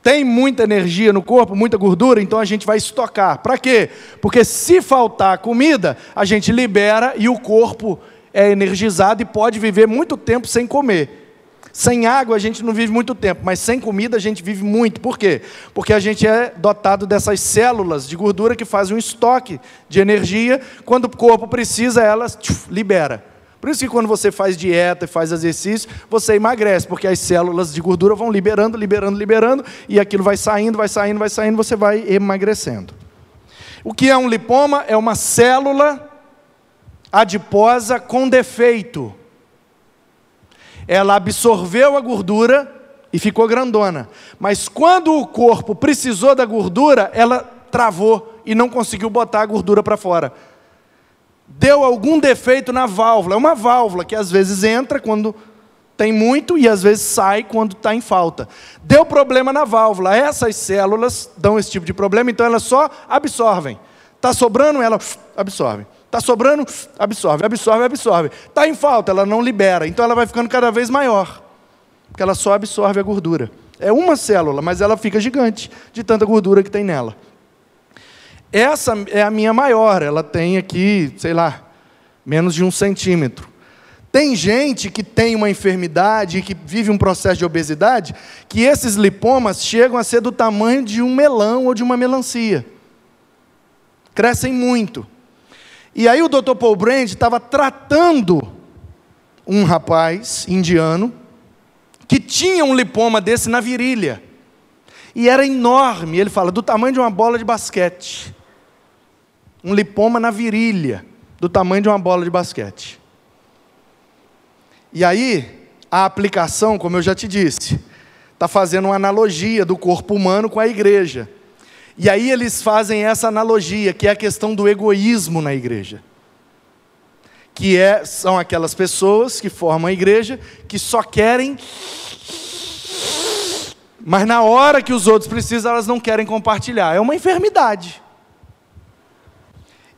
Tem muita energia no corpo, muita gordura, então a gente vai estocar. Para quê? Porque se faltar comida, a gente libera e o corpo é energizado e pode viver muito tempo sem comer. Sem água a gente não vive muito tempo, mas sem comida a gente vive muito. Por quê? Porque a gente é dotado dessas células de gordura que fazem um estoque de energia. Quando o corpo precisa, elas tchuf, libera. Por isso que quando você faz dieta e faz exercício, você emagrece, porque as células de gordura vão liberando, liberando, liberando, e aquilo vai saindo, vai saindo, vai saindo, você vai emagrecendo. O que é um lipoma? É uma célula adiposa com defeito. Ela absorveu a gordura e ficou grandona. Mas quando o corpo precisou da gordura, ela travou e não conseguiu botar a gordura para fora deu algum defeito na válvula. É uma válvula que às vezes entra quando tem muito e às vezes sai quando está em falta. Deu problema na válvula. Essas células dão esse tipo de problema, então elas só absorvem. Está sobrando, ela absorve. Está sobrando, absorve, absorve, absorve. Está em falta, ela não libera. Então ela vai ficando cada vez maior. Porque ela só absorve a gordura. É uma célula, mas ela fica gigante de tanta gordura que tem nela. Essa é a minha maior, ela tem aqui, sei lá, menos de um centímetro. Tem gente que tem uma enfermidade, que vive um processo de obesidade, que esses lipomas chegam a ser do tamanho de um melão ou de uma melancia. Crescem muito. E aí o Dr. Paul Brand estava tratando um rapaz indiano que tinha um lipoma desse na virilha. E era enorme, ele fala, do tamanho de uma bola de basquete um lipoma na virilha, do tamanho de uma bola de basquete. E aí, a aplicação, como eu já te disse, está fazendo uma analogia do corpo humano com a igreja. E aí eles fazem essa analogia, que é a questão do egoísmo na igreja. Que é, são aquelas pessoas que formam a igreja que só querem, mas na hora que os outros precisam, elas não querem compartilhar. É uma enfermidade.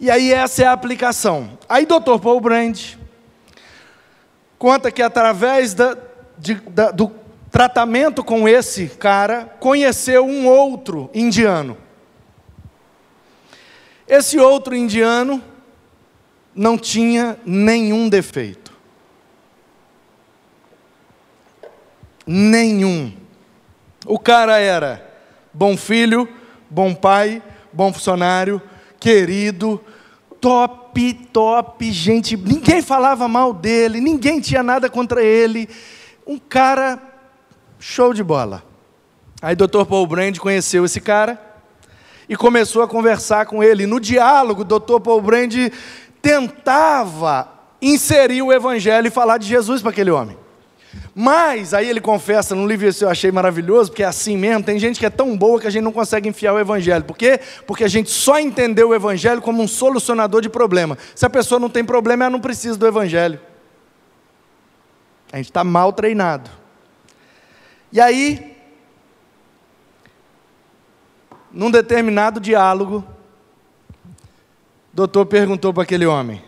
E aí essa é a aplicação. Aí Dr. Paul Brand conta que através da, de, da, do tratamento com esse cara, conheceu um outro indiano. Esse outro indiano não tinha nenhum defeito. Nenhum. O cara era bom filho, bom pai, bom funcionário, querido, top, top, gente. Ninguém falava mal dele, ninguém tinha nada contra ele. Um cara show de bola. Aí Dr. Paul Brand conheceu esse cara e começou a conversar com ele. No diálogo, Dr. Paul Brand tentava inserir o evangelho e falar de Jesus para aquele homem. Mas, aí ele confessa no livro, isso eu achei maravilhoso, porque é assim mesmo, tem gente que é tão boa que a gente não consegue enfiar o evangelho. Por quê? Porque a gente só entendeu o evangelho como um solucionador de problema. Se a pessoa não tem problema, ela não precisa do evangelho. A gente está mal treinado. E aí, num determinado diálogo, o doutor perguntou para aquele homem: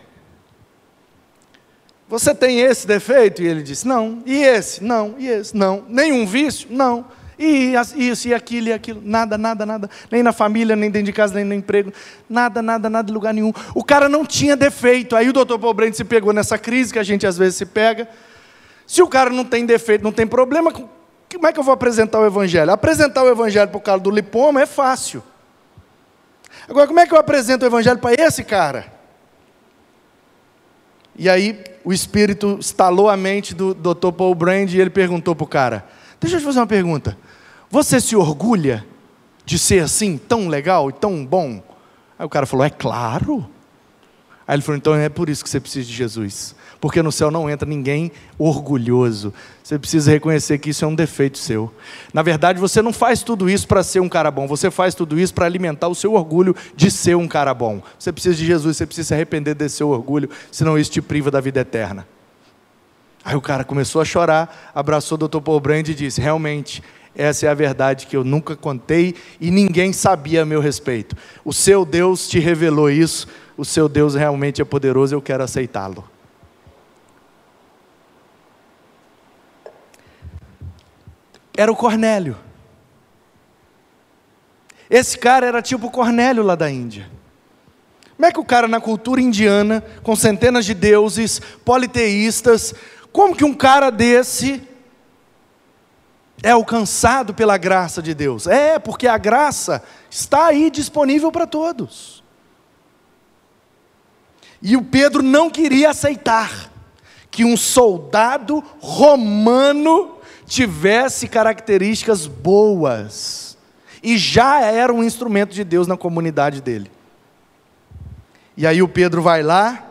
Você tem esse defeito? E ele disse: Não. E esse? Não. E esse? Não. Nenhum vício? Não. E isso, e aquilo, e aquilo. Nada, nada, nada. Nem na família, nem dentro de casa, nem no emprego. Nada, nada, nada em lugar nenhum. O cara não tinha defeito. Aí o doutor Paul se pegou nessa crise que a gente às vezes se pega. Se o cara não tem defeito, não tem problema, como é que eu vou apresentar o Evangelho? Apresentar o Evangelho para o cara do lipoma é fácil. Agora, como é que eu apresento o Evangelho para esse cara? E aí, o Espírito estalou a mente do Dr. Paul Brand e ele perguntou para o cara: Deixa eu te fazer uma pergunta. Você se orgulha de ser assim, tão legal e tão bom? Aí o cara falou: É claro. Aí ele falou: Então é por isso que você precisa de Jesus porque no céu não entra ninguém orgulhoso. Você precisa reconhecer que isso é um defeito seu. Na verdade, você não faz tudo isso para ser um cara bom, você faz tudo isso para alimentar o seu orgulho de ser um cara bom. Você precisa de Jesus, você precisa se arrepender desse seu orgulho, senão isso te priva da vida eterna. Aí o cara começou a chorar, abraçou o Dr. Paul Brand e disse: Realmente, essa é a verdade que eu nunca contei e ninguém sabia a meu respeito. O seu Deus te revelou isso, o seu Deus realmente é poderoso, eu quero aceitá-lo. era o Cornélio. Esse cara era tipo o Cornélio lá da Índia. Como é que o cara na cultura indiana, com centenas de deuses, politeístas, como que um cara desse é alcançado pela graça de Deus? É, porque a graça está aí disponível para todos. E o Pedro não queria aceitar que um soldado romano tivesse características boas e já era um instrumento de Deus na comunidade dele. E aí o Pedro vai lá,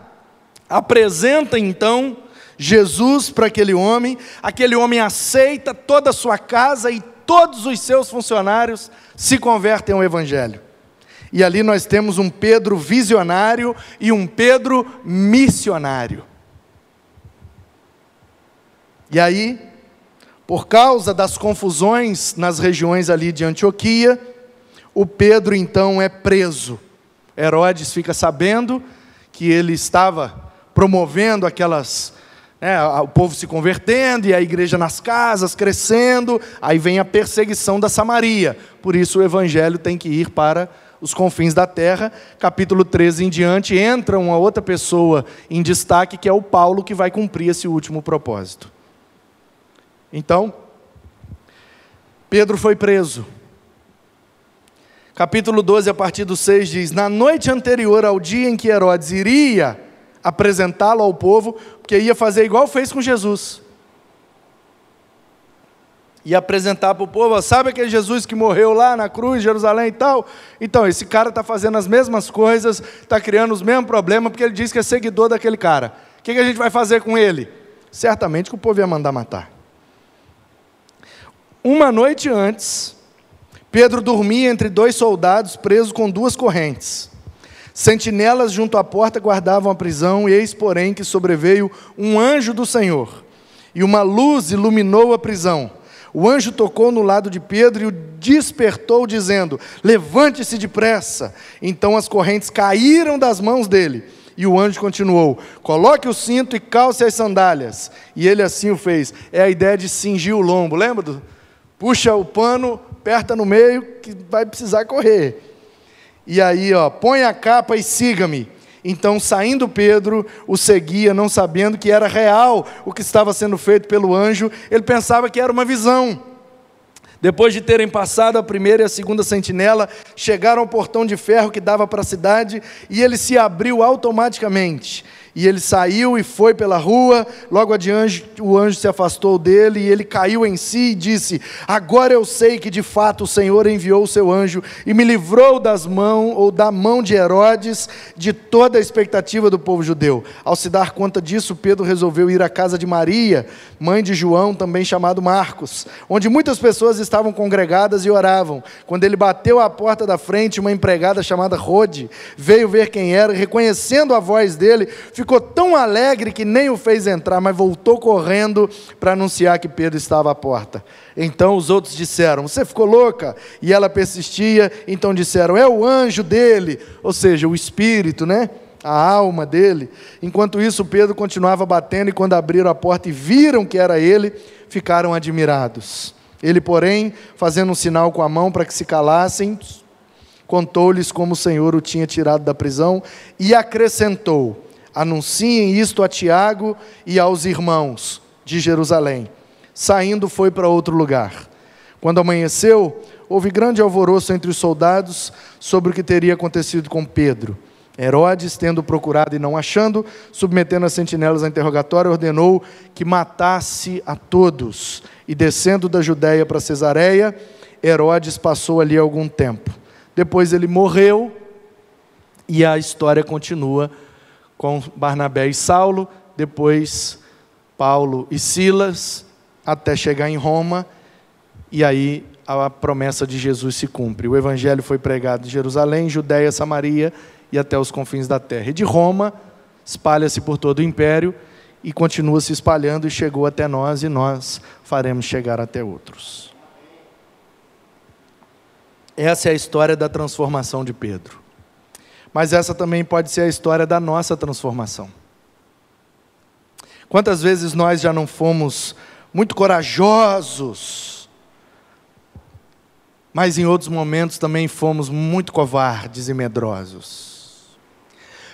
apresenta então Jesus para aquele homem, aquele homem aceita toda a sua casa e todos os seus funcionários se convertem ao Evangelho. E ali nós temos um Pedro visionário e um Pedro missionário. E aí, por causa das confusões nas regiões ali de Antioquia, o Pedro então é preso. Herodes fica sabendo que ele estava promovendo aquelas. Né, o povo se convertendo e a igreja nas casas crescendo, aí vem a perseguição da Samaria. Por isso o evangelho tem que ir para os confins da terra. Capítulo 13 em diante, entra uma outra pessoa em destaque, que é o Paulo, que vai cumprir esse último propósito. Então, Pedro foi preso. Capítulo 12, a partir do 6 diz: Na noite anterior ao dia em que Herodes iria apresentá-lo ao povo, porque ia fazer igual fez com Jesus. Ia apresentar para o povo, sabe aquele Jesus que morreu lá na cruz, Jerusalém e tal? Então, esse cara está fazendo as mesmas coisas, está criando os mesmos problemas, porque ele diz que é seguidor daquele cara. O que, que a gente vai fazer com ele? Certamente que o povo ia mandar matar. Uma noite antes, Pedro dormia entre dois soldados presos com duas correntes. Sentinelas junto à porta guardavam a prisão, e eis, porém, que sobreveio um anjo do Senhor, e uma luz iluminou a prisão. O anjo tocou no lado de Pedro e o despertou, dizendo: Levante-se depressa. Então as correntes caíram das mãos dele. E o anjo continuou: Coloque o cinto e calce as sandálias. E ele assim o fez. É a ideia de cingir o lombo, lembra puxa o pano, aperta no meio, que vai precisar correr. E aí, ó, põe a capa e siga-me. Então, saindo Pedro, o seguia, não sabendo que era real o que estava sendo feito pelo anjo, ele pensava que era uma visão. Depois de terem passado a primeira e a segunda sentinela, chegaram ao portão de ferro que dava para a cidade e ele se abriu automaticamente. E ele saiu e foi pela rua, logo adiante o anjo se afastou dele e ele caiu em si e disse: Agora eu sei que de fato o Senhor enviou o seu anjo e me livrou das mãos ou da mão de Herodes, de toda a expectativa do povo judeu. Ao se dar conta disso, Pedro resolveu ir à casa de Maria, mãe de João, também chamado Marcos, onde muitas pessoas estavam congregadas e oravam. Quando ele bateu à porta da frente, uma empregada chamada Rode veio ver quem era, reconhecendo a voz dele, ficou tão alegre que nem o fez entrar, mas voltou correndo para anunciar que Pedro estava à porta. Então os outros disseram: Você ficou louca? E ela persistia, então disseram: É o anjo dele, ou seja, o espírito, né? A alma dele. Enquanto isso, Pedro continuava batendo, e quando abriram a porta e viram que era ele, ficaram admirados. Ele, porém, fazendo um sinal com a mão para que se calassem, contou-lhes como o Senhor o tinha tirado da prisão e acrescentou: Anunciem isto a Tiago e aos irmãos de Jerusalém. Saindo, foi para outro lugar. Quando amanheceu, houve grande alvoroço entre os soldados sobre o que teria acontecido com Pedro. Herodes, tendo procurado e não achando, submetendo as sentinelas a interrogatório, ordenou que matasse a todos. E descendo da Judéia para Cesareia, Herodes passou ali algum tempo. Depois ele morreu e a história continua com Barnabé e Saulo, depois Paulo e Silas, até chegar em Roma, e aí a promessa de Jesus se cumpre. O evangelho foi pregado em Jerusalém, Judéia, Samaria e até os confins da terra. E de Roma, espalha-se por todo o império e continua se espalhando e chegou até nós, e nós faremos chegar até outros. Essa é a história da transformação de Pedro. Mas essa também pode ser a história da nossa transformação. Quantas vezes nós já não fomos muito corajosos, mas em outros momentos também fomos muito covardes e medrosos.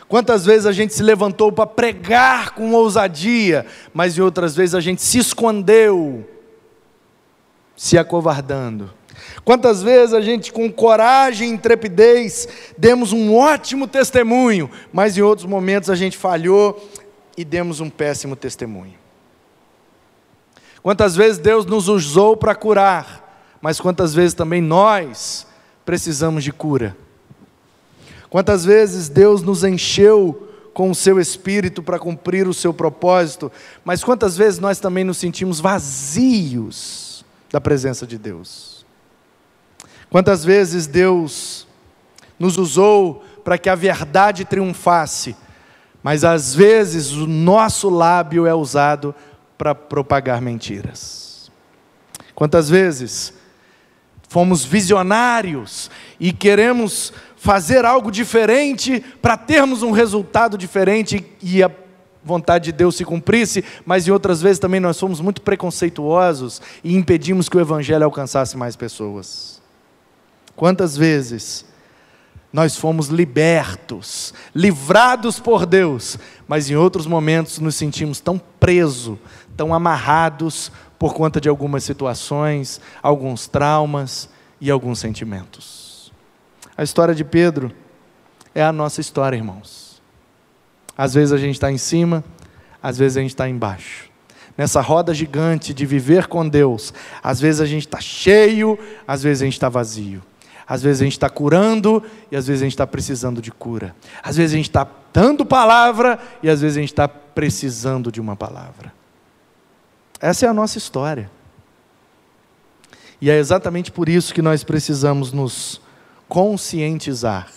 Quantas vezes a gente se levantou para pregar com ousadia, mas em outras vezes a gente se escondeu, se acovardando. Quantas vezes a gente, com coragem e intrepidez, demos um ótimo testemunho, mas em outros momentos a gente falhou e demos um péssimo testemunho. Quantas vezes Deus nos usou para curar, mas quantas vezes também nós precisamos de cura. Quantas vezes Deus nos encheu com o seu espírito para cumprir o seu propósito, mas quantas vezes nós também nos sentimos vazios da presença de Deus. Quantas vezes Deus nos usou para que a verdade triunfasse, mas às vezes o nosso lábio é usado para propagar mentiras. Quantas vezes fomos visionários e queremos fazer algo diferente para termos um resultado diferente e a vontade de Deus se cumprisse, mas em outras vezes também nós fomos muito preconceituosos e impedimos que o evangelho alcançasse mais pessoas. Quantas vezes nós fomos libertos, livrados por Deus, mas em outros momentos nos sentimos tão presos, tão amarrados por conta de algumas situações, alguns traumas e alguns sentimentos. A história de Pedro é a nossa história, irmãos. Às vezes a gente está em cima, às vezes a gente está embaixo. Nessa roda gigante de viver com Deus, às vezes a gente está cheio, às vezes a gente está vazio. Às vezes a gente está curando e às vezes a gente está precisando de cura. Às vezes a gente está dando palavra e às vezes a gente está precisando de uma palavra. Essa é a nossa história. E é exatamente por isso que nós precisamos nos conscientizar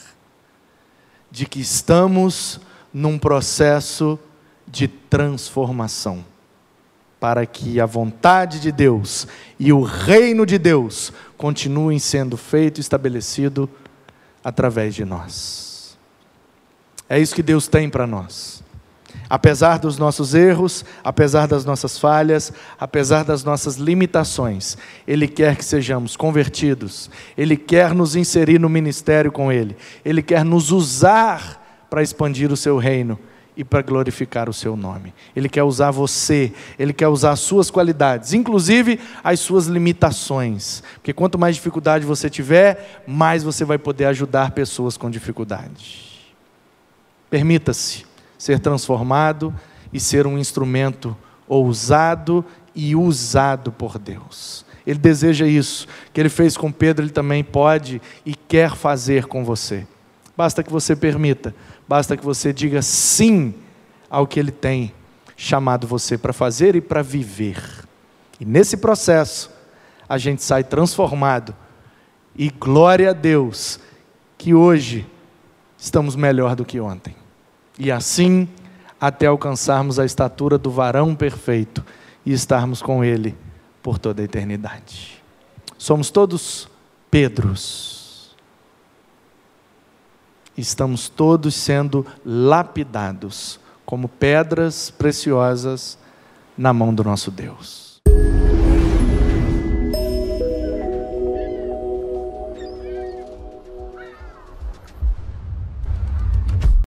de que estamos num processo de transformação, para que a vontade de Deus e o reino de Deus continuem sendo feito e estabelecido através de nós. É isso que Deus tem para nós. Apesar dos nossos erros, apesar das nossas falhas, apesar das nossas limitações, Ele quer que sejamos convertidos, Ele quer nos inserir no ministério com Ele, Ele quer nos usar para expandir o Seu reino e para glorificar o Seu nome. Ele quer usar você, Ele quer usar as suas qualidades, inclusive as suas limitações, porque quanto mais dificuldade você tiver, mais você vai poder ajudar pessoas com dificuldade. Permita-se ser transformado e ser um instrumento ousado e usado por Deus. Ele deseja isso. Que ele fez com Pedro, ele também pode e quer fazer com você. Basta que você permita, basta que você diga sim ao que ele tem chamado você para fazer e para viver. E nesse processo, a gente sai transformado. E glória a Deus que hoje estamos melhor do que ontem e assim até alcançarmos a estatura do varão perfeito e estarmos com Ele por toda a eternidade. Somos todos Pedros. Estamos todos sendo lapidados como pedras preciosas na mão do nosso Deus.